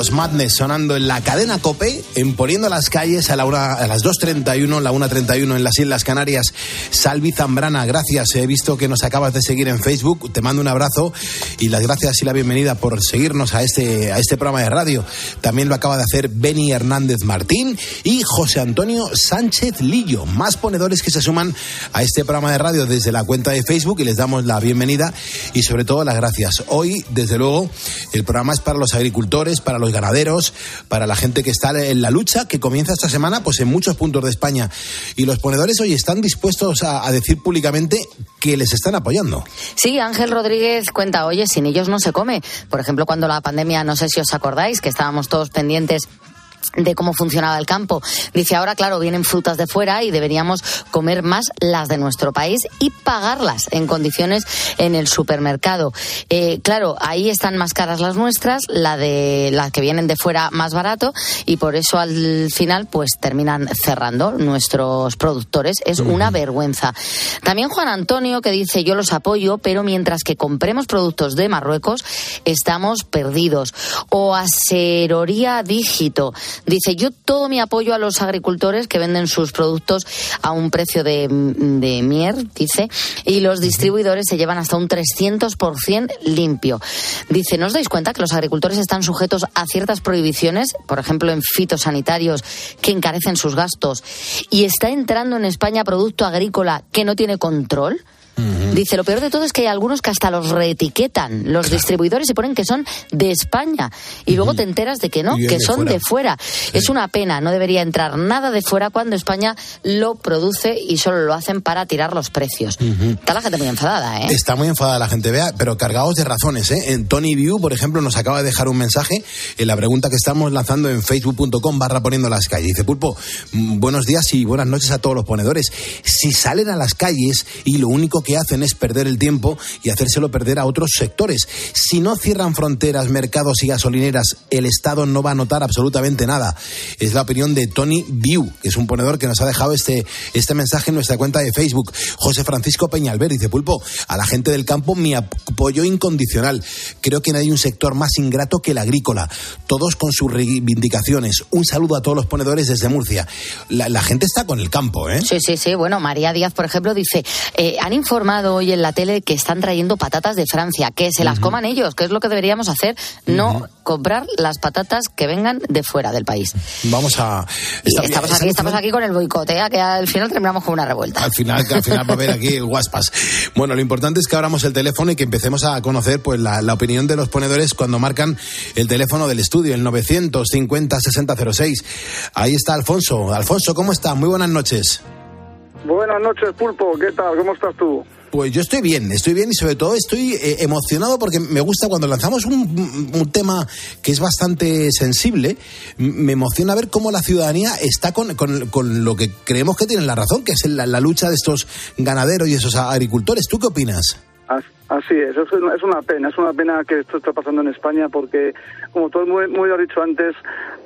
Los Madness sonando en la cadena Cope, en poniendo las calles a, la una, a las 2.31, la 1.31 en las Islas Canarias. Salvi Zambrana, gracias. He visto que nos acabas de seguir en Facebook. Te mando un abrazo y las gracias y la bienvenida por seguirnos a este, a este programa de radio. También lo acaba de hacer Beni Hernández Martín y José Antonio Sánchez Lillo, más ponedores que se suman a este programa de radio desde la cuenta de Facebook y les damos la bienvenida y sobre todo las gracias. Hoy, desde luego, el programa es para los agricultores, para los ganaderos, para la gente que está en la lucha que comienza esta semana pues en muchos puntos de España. Y los ponedores hoy están dispuestos a, a decir públicamente que les están apoyando. Sí, Ángel Rodríguez cuenta, oye, sin ellos no se come. Por ejemplo, cuando la pandemia, no sé si os acordáis, que estábamos todos pendientes de cómo funcionaba el campo. Dice, ahora, claro, vienen frutas de fuera y deberíamos comer más las de nuestro país y pagarlas en condiciones en el supermercado. Eh, claro, ahí están más caras las nuestras, la de las que vienen de fuera más barato y por eso al final pues terminan cerrando nuestros productores. Es una vergüenza. También Juan Antonio que dice, yo los apoyo, pero mientras que compremos productos de Marruecos, estamos perdidos. O Aseroría Dígito. Dice, yo todo mi apoyo a los agricultores que venden sus productos a un precio de, mier, dice, y los distribuidores se llevan hasta un 300% limpio. Dice, ¿no os dais cuenta que los agricultores están sujetos a ciertas prohibiciones, por ejemplo, en fitosanitarios, que encarecen sus gastos, y está entrando en España producto agrícola que no tiene control? Dice, lo peor de todo es que hay algunos que hasta los reetiquetan los distribuidores y ponen que son de España. Y luego te enteras de que no, que de son fuera. de fuera. Es una pena, no debería entrar nada de fuera cuando España lo produce y solo lo hacen para tirar los precios. Está la gente muy enfadada, ¿eh? Está muy enfadada la gente, vea, pero cargados de razones. ¿eh? En Tony View, por ejemplo, nos acaba de dejar un mensaje en la pregunta que estamos lanzando en facebook.com barra poniendo las calles. Dice Pulpo, mm, buenos días y buenas noches a todos los ponedores. Si salen a las calles y lo único que hacen es perder el tiempo y hacérselo perder a otros sectores, si no cierran fronteras, mercados y gasolineras, el Estado no va a notar absolutamente nada. Es la opinión de Tony View, que es un ponedor que nos ha dejado este, este mensaje en nuestra cuenta de Facebook. José Francisco Peñalver dice, Pulpo, a la gente del campo mi apoyo incondicional. Creo que no hay un sector más ingrato que el agrícola. Todos con sus reivindicaciones. Un saludo a todos los ponedores desde Murcia. La, la gente está con el campo, ¿eh? Sí, sí, sí. Bueno, María Díaz, por ejemplo, dice, eh, han informado informado hoy en la tele que están trayendo patatas de Francia, que se las coman ellos, que es lo que deberíamos hacer, no comprar las patatas que vengan de fuera del país. Vamos a... Estamos aquí, estamos aquí con el boicot, ¿eh? que al final terminamos con una revuelta. Al final, al final va a haber aquí guaspas. Bueno, lo importante es que abramos el teléfono y que empecemos a conocer pues la, la opinión de los ponedores cuando marcan el teléfono del estudio, el 950 6006. Ahí está Alfonso. Alfonso, ¿cómo está? Muy buenas noches. Buenas noches, Pulpo. ¿Qué tal? ¿Cómo estás tú? Pues yo estoy bien, estoy bien y sobre todo estoy eh, emocionado porque me gusta cuando lanzamos un, un tema que es bastante sensible, me emociona ver cómo la ciudadanía está con, con- con lo que creemos que tienen la razón, que es la, la lucha de estos ganaderos y esos agricultores. ¿Tú qué opinas? As- Así es, es una, pena, es una pena que esto está pasando en España porque, como tú muy, muy has dicho antes,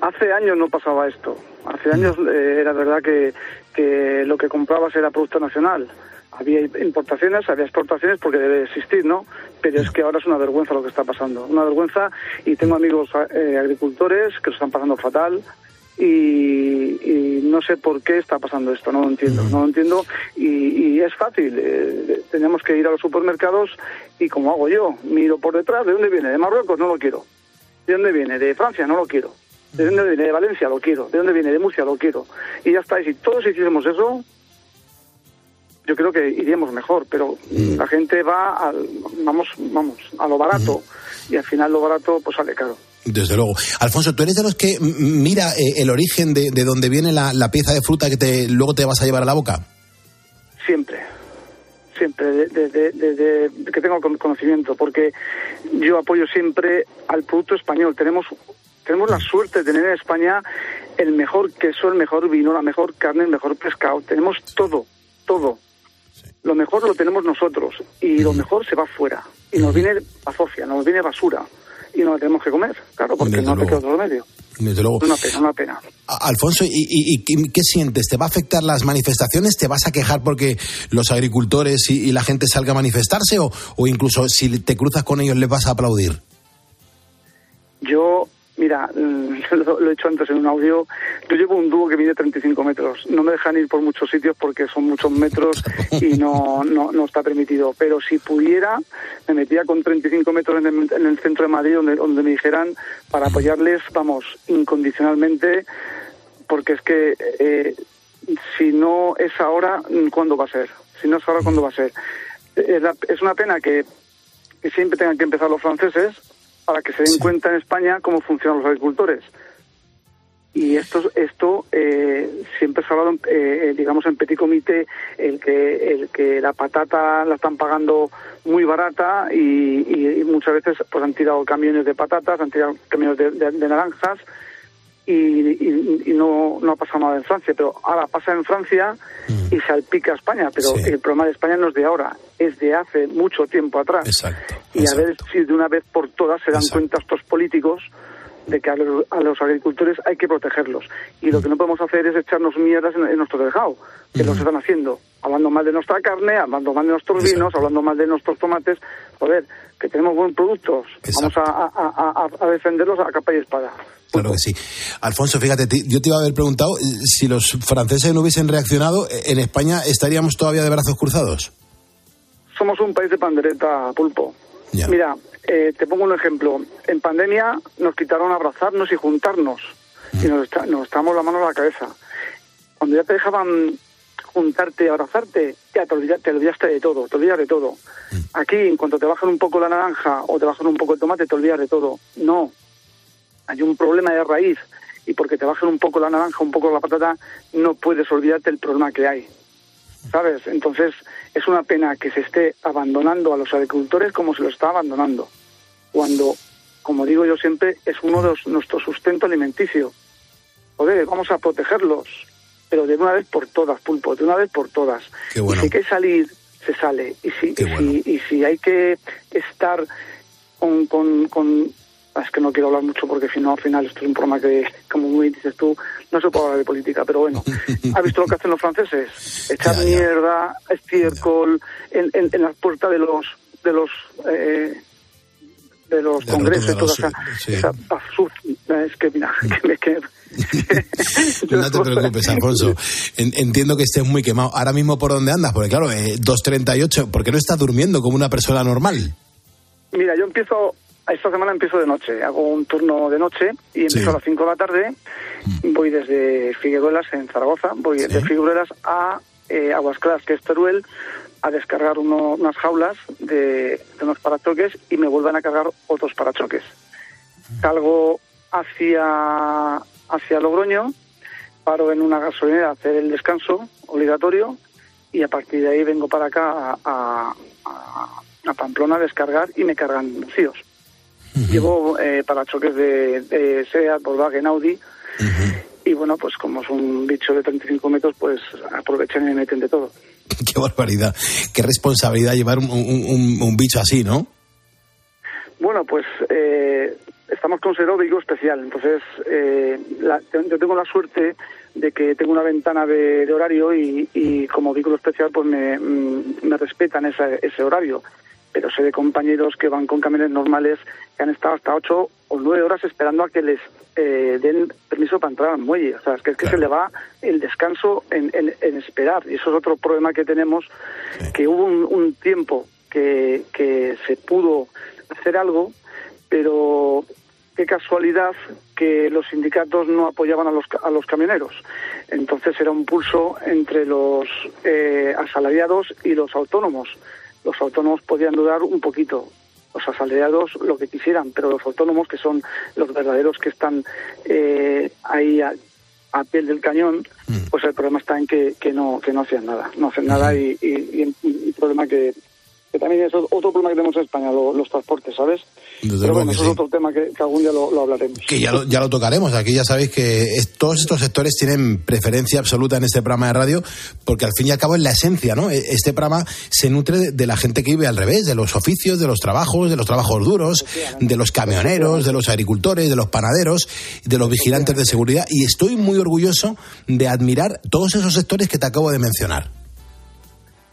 hace años no pasaba esto. Hace años eh, era verdad que, que lo que comprabas era producto nacional. Había importaciones, había exportaciones porque debe existir, ¿no? Pero es que ahora es una vergüenza lo que está pasando. Una vergüenza y tengo amigos eh, agricultores que lo están pasando fatal y, no sé por qué está pasando esto, no lo entiendo, no lo entiendo y, y es fácil, eh, tenemos que ir a los supermercados y como hago yo, miro por detrás, ¿de dónde viene? ¿De Marruecos? No lo quiero. ¿De dónde viene? ¿De Francia? No lo quiero. ¿De dónde viene? ¿De Valencia? Lo quiero. ¿De dónde viene? ¿De Murcia? Lo quiero. Y ya está, y si todos hiciésemos eso, yo creo que iríamos mejor, pero la gente va al, vamos, vamos, a lo barato y al final lo barato pues sale caro. Desde luego. Alfonso, ¿tú eres de los que mira eh, el origen de, de donde viene la, la pieza de fruta que te, luego te vas a llevar a la boca? Siempre, siempre, desde desde que tengo con- conocimiento, porque yo apoyo siempre al producto español. Tenemos tenemos la suerte de tener en España el mejor queso, el mejor vino, la mejor carne, el mejor pescado. Tenemos todo, todo. Lo mejor lo tenemos nosotros y lo mejor se va fuera. Y nos viene azofia, nos viene basura y nos la tenemos que comer, claro, porque Desde no te luego. queda otro remedio. Desde luego. Una pena, una pena. Alfonso, ¿y, y- y qué- qué sientes? ¿Te va a afectar las manifestaciones? ¿Te vas a quejar porque los agricultores y, y la gente salga a manifestarse? O, ¿O incluso si te cruzas con ellos les vas a aplaudir? Yo, mira, mm, lo, he dicho antes en un audio, yo llevo un dúo que mide 35 metros. No me dejan ir por muchos sitios porque son muchos metros y no, no, no está permitido. Pero si pudiera, me metía con 35 metros en el, en el centro de Madrid donde, me dijeran para apoyarles, vamos, incondicionalmente, porque es que eh, si no es ahora, ¿cuándo va a ser? Si no es ahora, ¿cuándo va a ser? Es, la- es una pena que siempre tengan que empezar los franceses para que se den cuenta en España cómo funcionan los agricultores. Y esto, esto eh, siempre se ha hablado, eh, digamos, en petit comité, el que, el que la patata la están pagando muy barata y, y- y muchas veces pues han tirado camiones de patatas, han tirado camiones de, de- de naranjas y, y- y no, no ha pasado nada en Francia. Pero ahora pasa en Francia y salpica a España. Pero el problema de España no es de ahora, es de hace mucho tiempo atrás. y a ver si de una vez por todas se dan cuenta estos políticos de que a los, a los agricultores hay que protegerlos. Y lo que no podemos hacer es echarnos mierdas en, en nuestro tejado, que lo están haciendo, hablando mal de nuestra carne, hablando mal de nuestros vinos, hablando mal de nuestros tomates. Joder, que tenemos buenos productos, vamos a- a defenderlos a capa y espada. Claro que sí. Alfonso, fíjate, yo te iba a haber preguntado eh, si los franceses no hubiesen reaccionado, eh, ¿en España estaríamos todavía de brazos cruzados? Somos un país de pandereta, pulpo. Mira, eh, te pongo un ejemplo. En pandemia nos quitaron abrazarnos y juntarnos. Y nos, está- nos estábamos la mano a la cabeza. Cuando ya te dejaban juntarte y abrazarte, ya te, olvida- te olvidaste de todo, te olvidas de todo. Aquí, en cuanto te bajan un poco la naranja o te bajan un poco el tomate, te olvidas de todo. No. Hay un problema de raíz. Y porque te bajan un poco la naranja, un poco la patata, no puedes olvidarte el problema que hay. ¿sabes? Entonces es una pena que se esté abandonando a los agricultores como se lo está abandonando, cuando, como digo yo siempre, es uno de los- nuestro sustento alimenticio. Joder, vamos a protegerlos, pero de una vez por todas, pulpo, de una vez por todas. Qué bueno. Y si hay que salir, se sale. Y si, y si, y si hay que estar con, con, con- Es que no quiero hablar mucho porque si no, al final esto es un programa que, como muy dices tú, no se puede hablar de política, pero bueno. ¿Has visto lo que hacen los franceses? Echar mierda, estiércol, en, en, en las puertas de los de los eh, de los De congresos, los- toda esa, sí. esa Es que, mira, que me que... No te preocupes, Alfonso. En- entiendo que estés muy quemado. Ahora mismo, ¿por dónde andas? Porque claro, eh, 2.38, ¿por qué no estás durmiendo como una persona normal? Mira, yo empiezo, esta semana empiezo de noche, hago un turno de noche y empiezo a las 5 de la tarde, voy desde Figueruelas en Zaragoza, voy de Figueruelas a eh, Aguas Claras, que es Teruel, a descargar uno- unas jaulas de, de unos parachoques y me vuelven a cargar otros parachoques. Salgo hacia, hacia Logroño, paro en una gasolinera a hacer el descanso obligatorio y a partir de ahí vengo para acá a, a- a- a Pamplona a descargar y me cargan vacíos. Llevo eh, parachoques de, de SEAT, Volkswagen, Audi y bueno, pues como es un bicho de 35 metros, pues aprovechan y me meten de todo. Qué barbaridad. Qué responsabilidad llevar un, un- un- un bicho así, ¿no? Bueno, pues eh, estamos considerados vehículo especial. Entonces, eh, la- yo tengo la suerte de que tengo una ventana de, de horario y, y como vehículo especial pues me, mm, me respetan ese horario. Pero sé de compañeros que van con camiones normales que han estado hasta ocho o nueve horas esperando a que les eh, den permiso para entrar al muelle. O sea, es que, es que se le va el descanso en, en- en esperar. Y eso es otro problema que tenemos, que hubo un, un tiempo que, que se pudo hacer algo, pero qué casualidad que los sindicatos no apoyaban a los, a los camioneros. Entonces era un pulso entre los eh, asalariados y los autónomos. Los autónomos podían dudar un poquito, los asalariados lo que quisieran, pero los autónomos, que son los verdaderos que están eh, ahí a, a piel del cañón, pues el problema está en que, que no que no hacían nada, no hacen nada y, y, y el problema que, que también es otro problema que tenemos en España, lo- los transportes, ¿sabes? Desde Pero bueno, eso sí. es otro tema que, que algún día lo, lo hablaremos. Que ya lo, ya lo tocaremos. Aquí ya sabéis que es- todos estos sectores tienen preferencia absoluta en este programa de radio, porque al fin y al cabo es la esencia, ¿no? E- Este programa se nutre de, de la gente que vive al revés, de los oficios, de los trabajos, de los trabajos duros, de los camioneros, de los agricultores, de los panaderos, de los vigilantes de seguridad. Y estoy muy orgulloso de admirar todos esos sectores que te acabo de mencionar.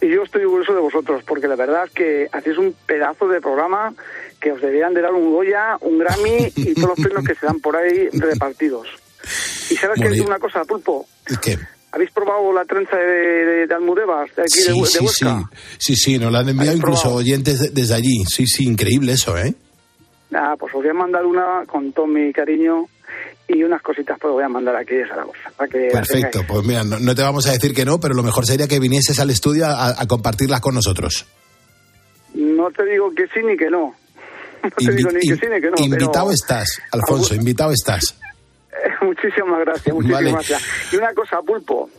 Y yo estoy orgulloso de vosotros, porque la verdad es que hacéis un pedazo de programa que os deberían de dar un Goya, un Grammy y todos los premios que se dan por ahí repartidos. Y sabes que bien. una cosa, Pulpo, ¿Qué? ¿habéis probado la trenza de, de, de Almudévar, de aquí de, Sí, de sí, sí. Huesca? Sí, sí, nos la han enviado ¿Habéis incluso probado? oyentes de- desde allí. Sí, sí, increíble eso, ¿eh? Ah, pues os voy a mandar una con todo mi cariño y unas cositas pues voy a mandar aquí de Zaragoza. Para que Perfecto, pues mira, no, no te vamos a decir que no, pero lo mejor sería que vinieses al estudio a, a compartirlas con nosotros. No te digo que sí ni que no. No te Invi- digo ni que sí ni que no. invitado pero- estás, Alfonso, invitado estás. Muchísimas gracias, muchísimas Vale. gracias. Y una cosa, Pulpo,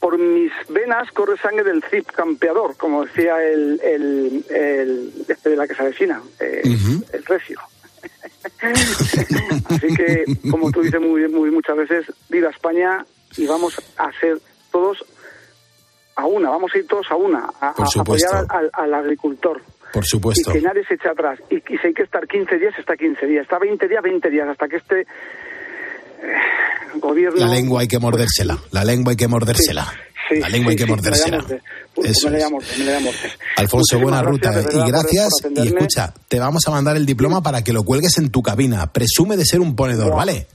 por mis venas corre sangre del Cip campeador, como decía el, el, el este de la que se avecina, eh, el recio. Así que, como tú dices muy, muy muchas veces, viva España y vamos a ser todos a una, vamos a ir todos a una, a, a apoyar al, al agricultor. Por supuesto. Y que nadie se eche atrás. Y, y si hay que estar 15 días, está 15 días. Está 20 días, 20 días, hasta que este eh, gobierno... La lengua hay que mordérsela, la lengua hay que mordérsela. Sí, la lengua hay sí, que sí, mordérsela. Eso me es. morte, me morte. Alfonso, Muchísimas buena ruta gracias, ¿eh? y por- gracias. y escucha, te vamos a mandar el diploma para que lo cuelgues en tu cabina. Presume de ser un ponedor. ¿vale?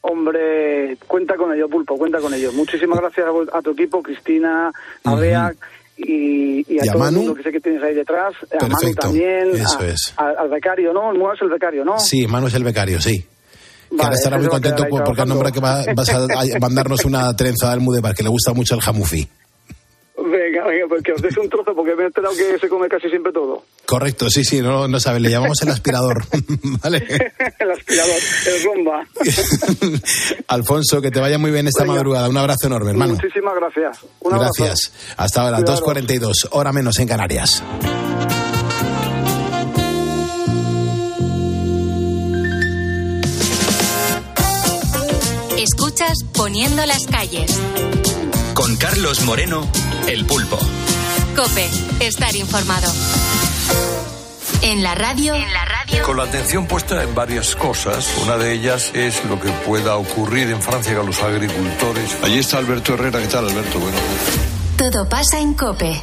Hombre, cuenta con ello, Pulpo, cuenta con ello. Muchísimas gracias a, tu equipo, Cristina, a. Bea y, y a Y a todo Manu. el mundo que sé que tienes ahí detrás. A Manu Perfecto, también. eso a- es. a- al becario, ¿no? El es el becario, ¿no? Sí, Manu es el becario, sí. Que Vale, ahora estará muy contento por- porque al nombre que va- vas a, a mandarnos una trenza de Almudévar, que le gusta mucho el jamufi. Venga, venga, pues que os deje un trozo porque me he enterado que se come casi siempre todo. Correcto, sí, sí, no, no sabe, le llamamos el aspirador. ¿Vale? el aspirador, el romba. Alfonso, que te vaya muy bien esta Venga. madrugada. Un abrazo enorme, hermano. Muchísimas gracias. Un abrazo. Gracias. Hasta ahora, Cuidaros. 2.42, hora menos en Canarias. Poniendo las calles. Con Carlos Moreno, El Pulpo. Cope, estar informado. En la radio. En la radio. Con la atención puesta en varias cosas. Una de ellas es lo que pueda ocurrir en Francia con los agricultores. Allí está Alberto Herrera. ¿Qué tal, Alberto? Bueno. Todo pasa en Cope.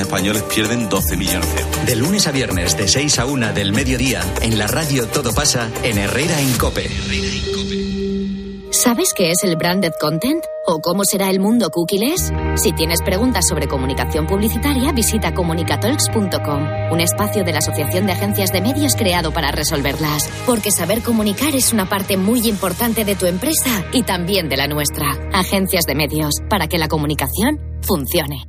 españoles pierden 12 millones de euros. De lunes a viernes de 6 a 1 del mediodía, en la radio Todo pasa en Herrera en Cope. ¿Sabes qué es el branded content? ¿O cómo será el mundo cookies? Si tienes preguntas sobre comunicación publicitaria, visita comunicatalks.com, un espacio de la Asociación de Agencias de Medios creado para resolverlas. Porque saber comunicar es una parte muy importante de tu empresa y también de la nuestra. Agencias de Medios, para que la comunicación funcione.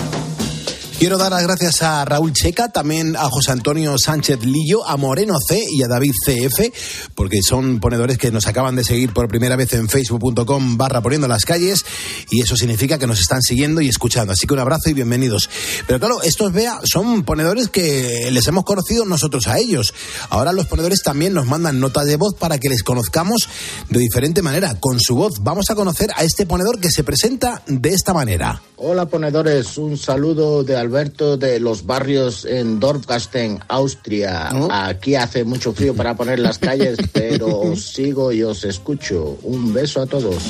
Quiero dar las gracias a Raúl Checa, también a José Antonio Sánchez Lillo, a Moreno C y a David CF, porque son ponedores que nos acaban de seguir por primera vez en facebook.com barra poniendo las calles y eso significa que nos están siguiendo y escuchando. Así que un abrazo y bienvenidos. Pero claro, estos vea son ponedores que les hemos conocido nosotros a ellos. Ahora los ponedores también nos mandan notas de voz para que les conozcamos de diferente manera. Con su voz vamos a conocer a este ponedor que se presenta de esta manera. Hola ponedores, un saludo de Alberto de los barrios en Dorfgasten, Austria. Aquí hace mucho frío para poner las calles, pero os sigo y os escucho. Un beso a todos.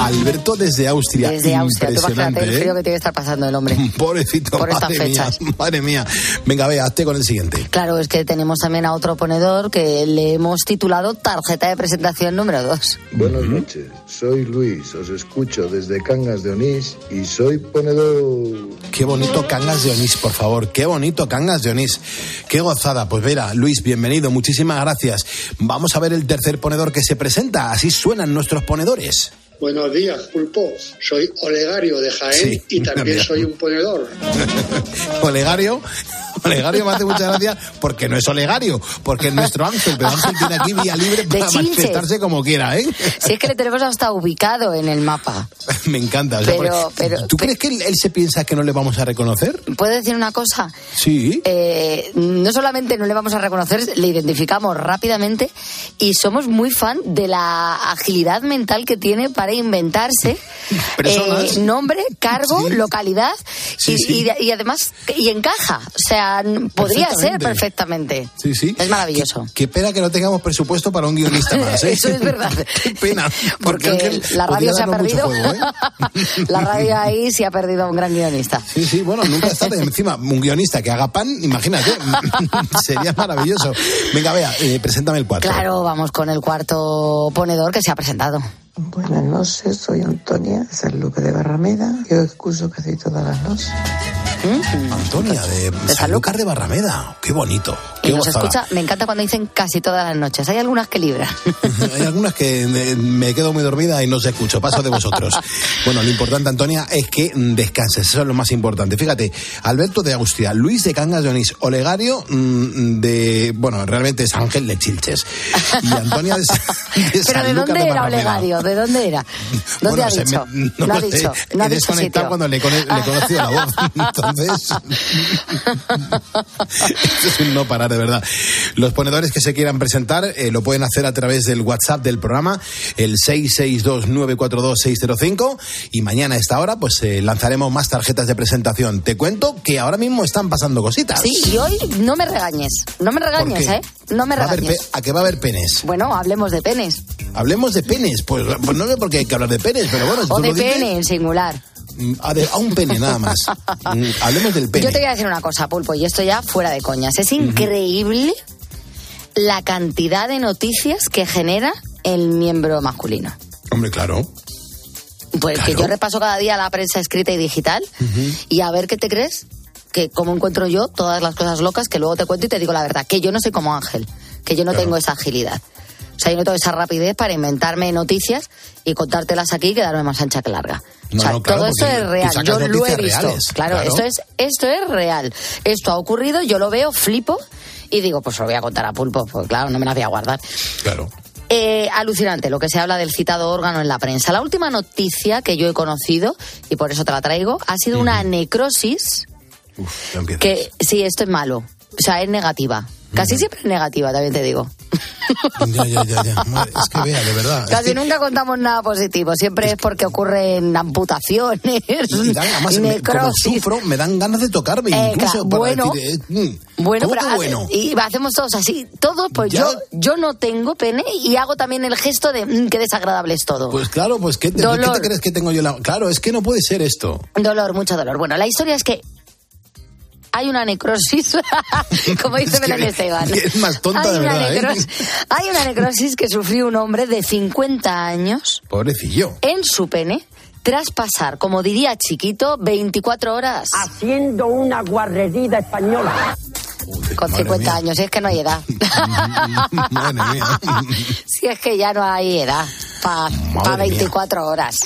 Alberto desde Austria. Desde Austria, tú imagínate Impresionante, el ¿eh? frío que tiene que estar pasando el hombre. Pobrecito, Por estas madre mía, fechas. madre mía. Venga, ve, hazte con el siguiente. Claro, es que tenemos también a otro ponedor que le hemos titulado tarjeta de presentación número 2. Buenas noches, soy Luis, os escucho desde Cangas de Onís y soy ponedor. Qué bonito Cangas de Onís, por favor. Qué bonito Cangas de Onís. Qué gozada. Pues mira, Luis, bienvenido. Muchísimas gracias. Vamos a ver el tercer ponedor que se presenta. Así suenan nuestros ponedores. Buenos días, Pulpo. Soy Olegario de Jaén Sí, y también soy un ponedor. Olegario. Olegario me hace mucha gracia porque no es Olegario, porque es nuestro Ángel, pero Ángel tiene aquí vía libre para manifestarse como quiera, ¿eh? Si es que le tenemos hasta ubicado en el mapa. Me encanta. o sea, Pero- pero- ¿Tú crees que él, él se piensa que no le vamos a reconocer? ¿Puedo decir una cosa? Sí. Eh, no solamente no le vamos a reconocer, le identificamos rápidamente y somos muy fan de la agilidad mental que tiene para inventarse eh, nombre, cargo, localidad Sí, y, sí. y- y además y encaja. O sea, podría ser perfectamente. Sí, sí. Es maravilloso. Qué pena que no tengamos presupuesto para un guionista más, ¿eh? Eso es verdad. Qué pena. Porque la radio se ha perdido. juego, ¿eh? la radio ahí se ha perdido a un gran guionista. Sí, sí, bueno, nunca está de encima un guionista que haga pan, imagínate, sería maravilloso. Venga, vea, eh, preséntame el cuarto. Claro, vamos con el cuarto ponedor que se ha presentado. Buenas noches, soy Antonia de San Luque de Barrameda. Yo escucho casi todas las noches. Antonia, de, Sanlúcar de Barrameda. Qué bonito. Qué Y nos gozada. escucha, me encanta cuando dicen casi todas las noches. Hay algunas que libran. Hay algunas que me, me quedo muy dormida y no os escucho. Paso de vosotros. Bueno, lo importante, Antonia, es que mm, descanses. Eso es lo más importante. Fíjate, Alberto de Austria, Luis de Cangas de Onís, Olegario mm, de. Bueno, realmente es Ángel de Chilches. Y Antonia de, de Pero ¿de dónde era Barrameda. Olegario? ¿De dónde era? ¿Dónde Bueno, ha se dicho? me- no ha lo sé. dicho. No ha He dicho desconectado sitio. cuando le, le he conocido la voz. Entonces, esto es un no parar, de verdad. Los ponedores que se quieran presentar eh, lo pueden hacer a través del WhatsApp del programa, el 662-942-605. Y mañana a esta hora, pues eh, lanzaremos más tarjetas de presentación. Te cuento que ahora mismo están pasando cositas. Sí, y hoy no me regañes. No me regañes? ¿eh? No me a regañes. pe- ¿A qué va a haber penes? Bueno, hablemos de penes. Hablemos de penes. Pues, pues no sé por qué hay que hablar de penes, pero bueno, si O de pene en singular. Mm, a, de- a un pene nada más. Mm, Hablemos del pene. Yo te voy a decir una cosa, Pulpo, y esto ya fuera de coñas. Es increíble la cantidad de noticias que genera el miembro masculino. Hombre, claro. Pues que yo repaso cada día la prensa escrita y digital y a ver qué te crees, que cómo encuentro yo todas las cosas locas que luego te cuento y te digo la verdad, que yo no soy como Ángel, que yo no tengo esa agilidad. O sea, yo no tengo esa rapidez para inventarme noticias y contártelas aquí y quedarme más ancha que larga. No, o sea, no, claro, todo esto es real. Yo lo he visto. reales, claro, claro. Esto, es, esto es real. Esto ha ocurrido, yo lo veo, flipo Y digo, pues lo voy a contar a Pulpo, pues claro, no me la voy a guardar. Claro. Eh, alucinante lo que se habla del citado órgano en la prensa. La última noticia que yo he conocido, y por eso te la traigo, ha sido una necrosis Uf, ya que, sí, esto es malo. O sea, es negativa. Casi siempre es negativa, también te digo. Ya, ya, ya, ya. Madre, Es que vea, de verdad. es Casi que- nunca contamos nada positivo. Siempre es porque ocurren amputaciones, y dan- además, me- sufro, me dan ganas de tocarme, Eh, incluso claro, para bueno. decir, eh, mm, Bueno, ¿cómo pero que hace- bueno? y hacemos todos así. Todo, pues Ya. yo, yo no tengo pene y hago también el gesto de "Mm, qué desagradable es todo. Pues claro, pues ¿qué te, ¿qué te crees que tengo yo? La... Claro, es que no puede ser esto. Dolor, mucho dolor. Bueno, la historia es que hay una necrosis, como dice Es que Belén Esteban. es más tonta hay de una verdad, ¿eh? necrosis- Hay una necrosis que sufrió un hombre de 50 años Pobrecillo. en su pene tras pasar, como diría chiquito, 24 horas. Haciendo una guarrería española. Con madre 50 mía. años, si es que no hay edad. Si es que ya no hay edad para Madre 24 horas.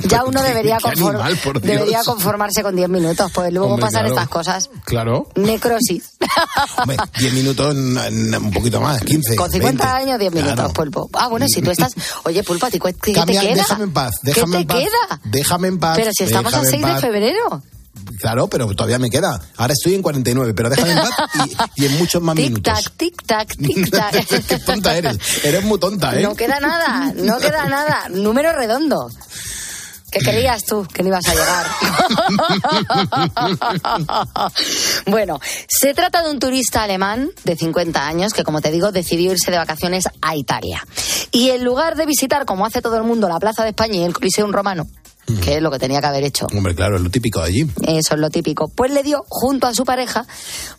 Ya uno debería, conform- animal, debería conformarse con 10 minutos, pues luego Hombre, pasan claro. estas cosas. Claro. Necrosis. Hombre, 10 minutos, un poquito más, 15. Con 50 20. años, 10 minutos, Claro. Pulpo. Ah, bueno, si tú estás... Oye, Pulpo, ¿a ti ¿qué, Cambia, te queda? déjame en paz, déjame ¿Qué te en paz. queda? Déjame en paz. Pero si estamos a déjame 6 en de febrero. Claro, pero todavía me queda. Ahora estoy en 49, pero déjame en paz y, y en muchos más minutos. Tic-tac, tic-tac, tic-tac. Qué tonta eres. Eres muy tonta, ¿eh? No queda nada, no queda nada. Número redondo. ¿Qué creías tú que no ibas a llegar? bueno, se trata de un turista alemán de 50 años que, como te digo, decidió irse de vacaciones a Italia. Y en lugar de visitar, como hace todo el mundo, la Plaza de España y el Coliseum Romano, que es lo que tenía que haber hecho, Hombre, claro, es lo típico de allí. eso es lo típico. Pues le dio junto a su pareja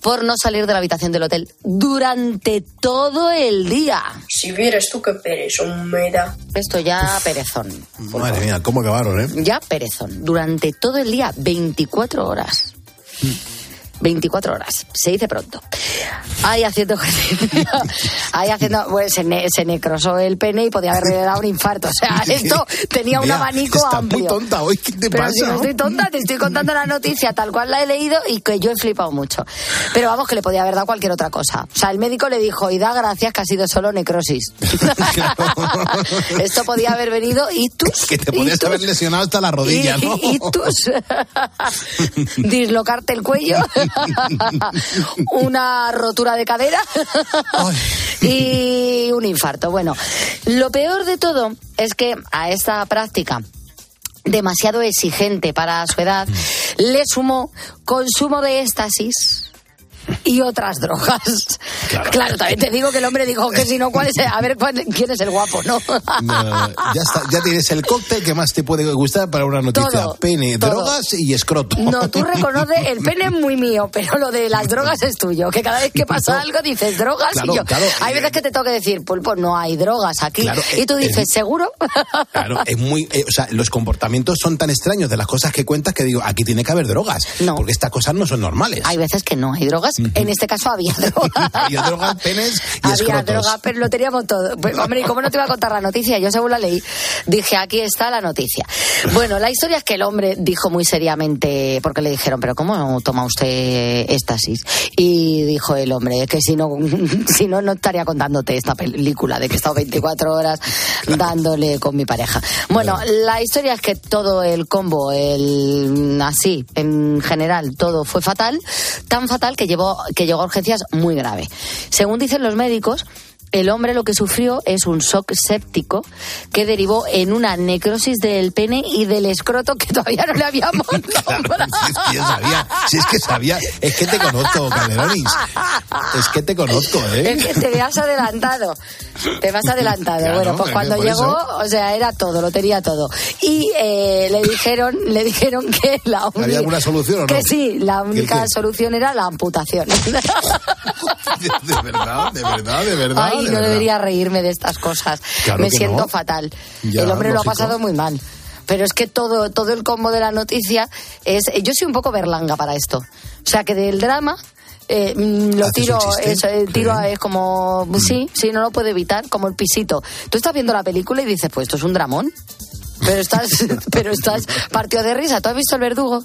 por no salir de la habitación del hotel durante todo el día. Si vieras tú qué perezón me da. Esto ya perezón. Madre mía, cómo acabaron, ¿eh? Ya perezón. Durante todo el día, 24 horas. 24 horas. Se dice pronto. Ahí haciendo ejercicio. Ahí haciendo. Pues se, ne- se necrosó el pene y podía haberle dado un infarto. O sea, esto tenía un Mira, abanico está amplio. muy tonta hoy, ¿qué te Pero pasa? si no estoy tonta, te estoy contando la noticia tal cual la he leído y que yo he flipado mucho. Pero vamos, que le podía haber dado cualquier otra cosa. O sea, el médico le dijo, y da gracias que ha sido solo necrosis. Esto podía haber venido tú. Que te podías haber lesionado hasta la rodilla, y, ¿no? y tus- dislocarte el cuello, una rotura de cadera y un infarto. Bueno, lo peor de todo es que a esta práctica demasiado exigente para su edad le sumó consumo de éxtasis y otras drogas. Claro. también te digo que el hombre dijo que si no, ¿cuál es? el- A ver, ¿cuál- ¿quién es el guapo, no? No, ya está, ya tienes el cóctel que más te puede gustar para una noticia. Todo, Pene, todo. drogas y escroto. No, tú reconoces, el pene es muy mío, pero lo de las drogas es tuyo. Que cada vez que pasa algo dices drogas Claro, y yo. claro. Hay veces que te tengo que decir, pulpo, no hay drogas aquí. Claro, y tú dices, es- ¿seguro? Claro, es muy. eh, o sea, los comportamientos son tan extraños de las cosas que cuentas que digo, aquí tiene que haber drogas. Porque estas cosas no son normales. Hay veces que no hay drogas. En este caso había drogas. Había drogas, penes y Había escrotos. droga, pero lo teníamos todo. Pues, hombre, ¿y cómo no te iba a contar la noticia? Yo según la leí, dije, aquí está la noticia. Bueno, la historia es que el hombre dijo muy seriamente, porque le dijeron, pero ¿cómo toma usted éxtasis? Y dijo el hombre, que si no, si no, no estaría contándote esta película de que he estado 24 horas dándole con mi pareja. Bueno, la historia es que todo el combo, el así, en general, todo fue fatal, tan fatal que llevó, que llegó a urgencias muy grave. Según dicen los médicos, el hombre lo que sufrió es un shock séptico que derivó en una necrosis del pene y del escroto que todavía no le habíamos nombrado. Si es que yo sabía, si es que sabía, es que te conozco, Calderonis. Es que te conozco, ¿eh? Es que te has adelantado. Te has adelantado. Claro, bueno, pues cuando llegó, eso. o sea, era todo, lo tenía todo. Y eh, le dijeron, le dijeron que la única. ¿Había alguna solución o no? Que sí, la ¿Qué, única solución era la amputación. De verdad, de verdad, de verdad. Ay, de no verdad. debería reírme de estas cosas. Claro Me siento no. fatal. Ya, el hombre lo ha pasado muy mal. Pero es que todo, todo el combo de la noticia es. Yo soy un poco berlanga para esto. O sea, que del drama. eh, mm, lo ¿Haces tiro, eso, el tiro a- es como, sí, sí, no lo puedo evitar, como el pisito. Tú estás viendo la película y dices, pues esto es un dramón. Pero estás, pero estás partido de risa. ¿Tú has visto el verdugo?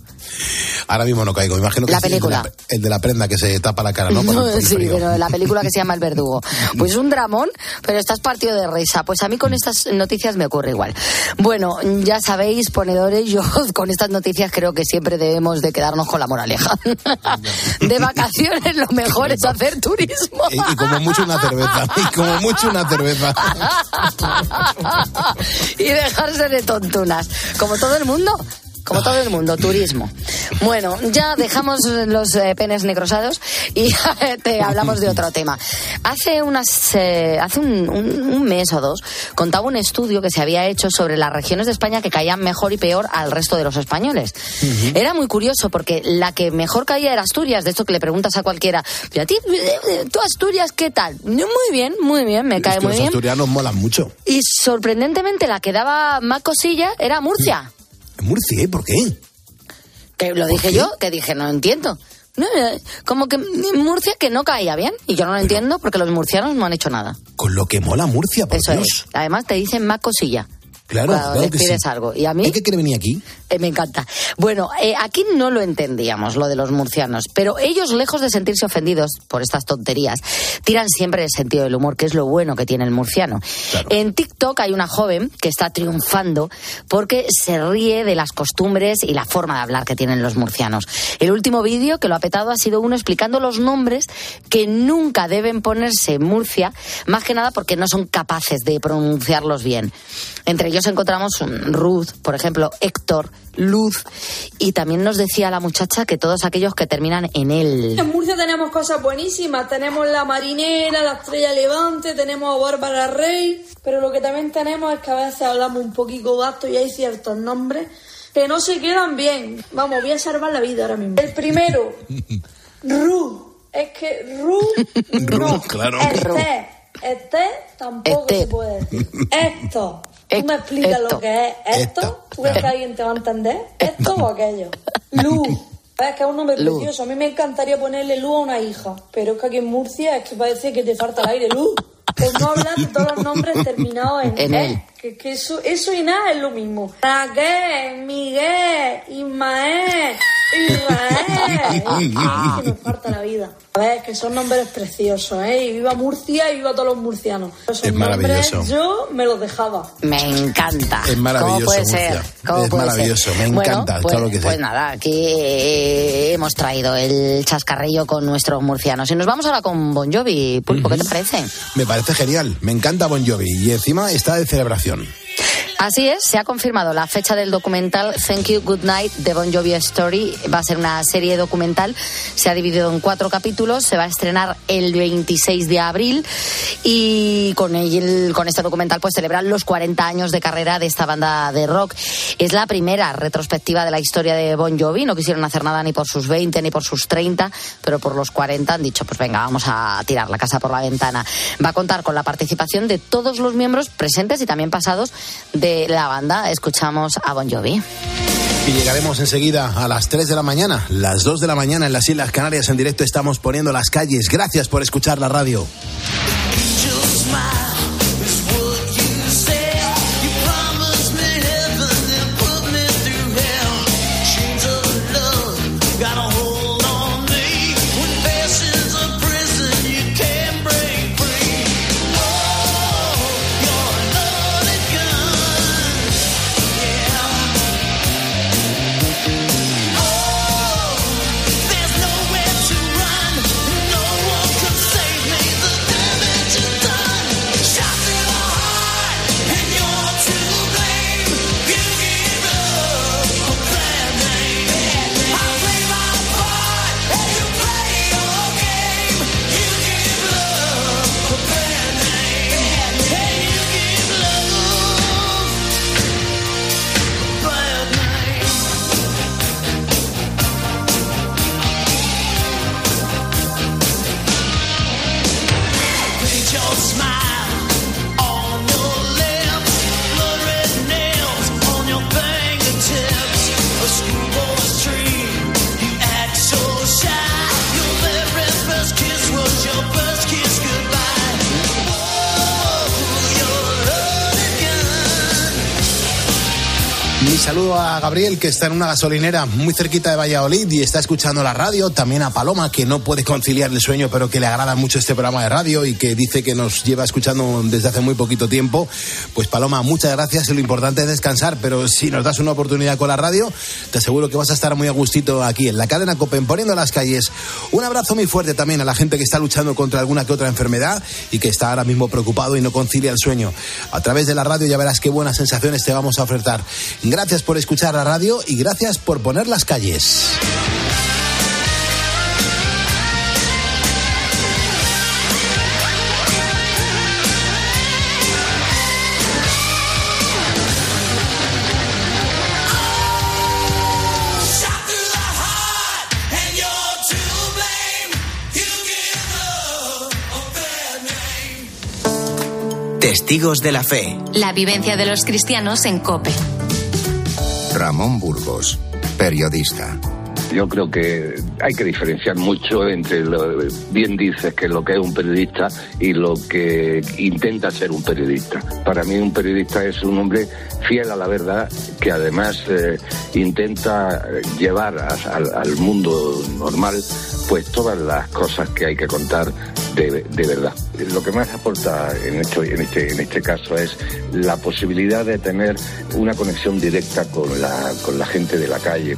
Ahora mismo no caigo. Imagino que La sí, el de película. El de la prenda que se tapa la cara, ¿no? Sí, pero la película que se llama El Verdugo. Pues es un dramón, pero estás partido de risa. Pues a mí con estas noticias me ocurre igual. Bueno, ya sabéis, ponedores, yo con estas noticias creo que siempre debemos de quedarnos con la moraleja. De vacaciones lo mejor es hacer turismo. Y, y como mucho una cerveza. Y como mucho una cerveza. y dejarse de Como todo el mundo. Como todo el mundo, turismo. Bueno, ya dejamos los eh, penes necrosados y te hablamos de otro tema. Hace unas, eh, hace un, un- un mes o dos contaba un estudio que se había hecho sobre las regiones de España que caían mejor y peor al resto de los españoles. Era muy curioso porque la que mejor caía era Asturias, de esto que le preguntas a cualquiera, "¿Y a ti, eh, tú Asturias, ¿qué tal? Muy bien, muy bien, me cae Es que muy los bien. asturianos molan mucho. Y sorprendentemente la que daba más cosilla era Murcia. Murcia, ¿eh? ¿por qué? Que lo dije yo, que dije, no entiendo. No, eh, Como que Murcia que no caía bien. Y yo no lo entiendo porque los murcianos no han hecho nada. Con lo que mola Murcia, por Eso Dios. es. Además te dicen más cosilla. Claro, Cuando claro les que sí. algo. Y a mí ¿Es que quiere venir aquí? eh, me encanta. Bueno, eh, aquí no lo entendíamos, lo de los murcianos, pero ellos, lejos de sentirse ofendidos por estas tonterías, tiran siempre el sentido del humor, que es lo bueno que tiene el murciano. En TikTok hay una joven que está triunfando porque se ríe de las costumbres y la forma de hablar que tienen los murcianos. El último vídeo que lo ha petado ha sido uno explicando los nombres que nunca deben ponerse en Murcia, más que nada porque no son capaces de pronunciarlos bien. Entre ellos encontramos Ruth, por ejemplo, Héctor, Luz, y también nos decía la muchacha que todos aquellos que terminan en él. En Murcia tenemos cosas buenísimas. Tenemos la marinera, la estrella levante, tenemos a Bárbara Rey. Pero lo que también tenemos es que a veces hablamos un poquito gasto y hay ciertos nombres que no se quedan bien. Vamos, voy a salvar la vida ahora mismo. El primero, Ru. Es que Ru, no. claro. Este, este tampoco Este. se puede decir. Esto. ¿Tú me explicas esto. lo que es esto? ¿Tú crees que alguien te va a entender? ¿Esto o aquello? Luz. Es que es un nombre Luz. precioso. A mí me encantaría ponerle luz a una hija. Pero es que aquí en Murcia es que parece que te falta el aire. Luz. Por no hablar de todos los nombres terminados en, En E. él. Que, que eso, eso y nada es lo mismo. Raquel, Miguel, Ismael, Israel. Que nos falta la vida. A ver, que son nombres preciosos, ¿eh? Y viva Murcia y viva todos los murcianos. Esos Es maravilloso. nombres yo me los dejaba. Me encanta. Es maravilloso, ¿Cómo puede Murcia. ser? ¿Cómo Es puede maravilloso, ser? me Bueno, encanta, Pues, claro que sí. pues nada, aquí eh, hemos traído el chascarrillo con nuestros murcianos. Y nos vamos ahora con Bon Jovi. Pulpo, ¿qué te parece? Me parece genial. Me encanta Bon Jovi. Y encima está de celebración. Así es, se ha confirmado la fecha del documental Thank You Good Night de Bon Jovi Story. Va a ser una serie documental, se ha dividido en cuatro capítulos, se va a estrenar el 26 de abril y con, el- con este documental pues celebran los 40 años de carrera de esta banda de rock. Es la primera retrospectiva de la historia de Bon Jovi, no quisieron hacer nada ni por sus 20 ni por sus 30, pero por los 40 han dicho pues venga, vamos a tirar la casa por la ventana. Va a contar con la participación de todos los miembros presentes y también pasados de la banda. Escuchamos a Bon Jovi. Y llegaremos enseguida a las 3 de la mañana, las 2 de la mañana en las Islas Canarias en directo estamos poniendo las calles. Gracias por escuchar la radio. Saludo a Gabriel, que está en una gasolinera muy cerquita de Valladolid y está escuchando la radio. También a Paloma, que no puede conciliar el sueño, pero que le agrada mucho este programa de radio y que dice que nos lleva escuchando desde hace muy poquito tiempo. Pues Paloma, muchas gracias. Lo importante es descansar, pero si nos das una oportunidad con la radio, te aseguro que vas a estar muy a gustito aquí en la cadena Copen, poniendo las calles. Un abrazo muy fuerte también a la gente que está luchando contra alguna que otra enfermedad y que está ahora mismo preocupado y no concilia el sueño. A través de la radio ya verás qué buenas sensaciones te vamos a ofertar. Gracias por escuchar la radio y gracias por poner las calles. Testigos de la Fe. La vivencia de los cristianos en Cope. Ramón Burgos, periodista. Yo creo que hay que diferenciar mucho entre lo bien dices que lo que es un periodista y lo que intenta ser un periodista. Para mí un periodista es un hombre fiel a la verdad que además eh, intenta llevar al mundo normal pues todas las cosas que hay que contar de, de verdad. Lo que más aporta en, esto, en, este, en este caso es la posibilidad de tener una conexión directa con la, con la gente de la calle.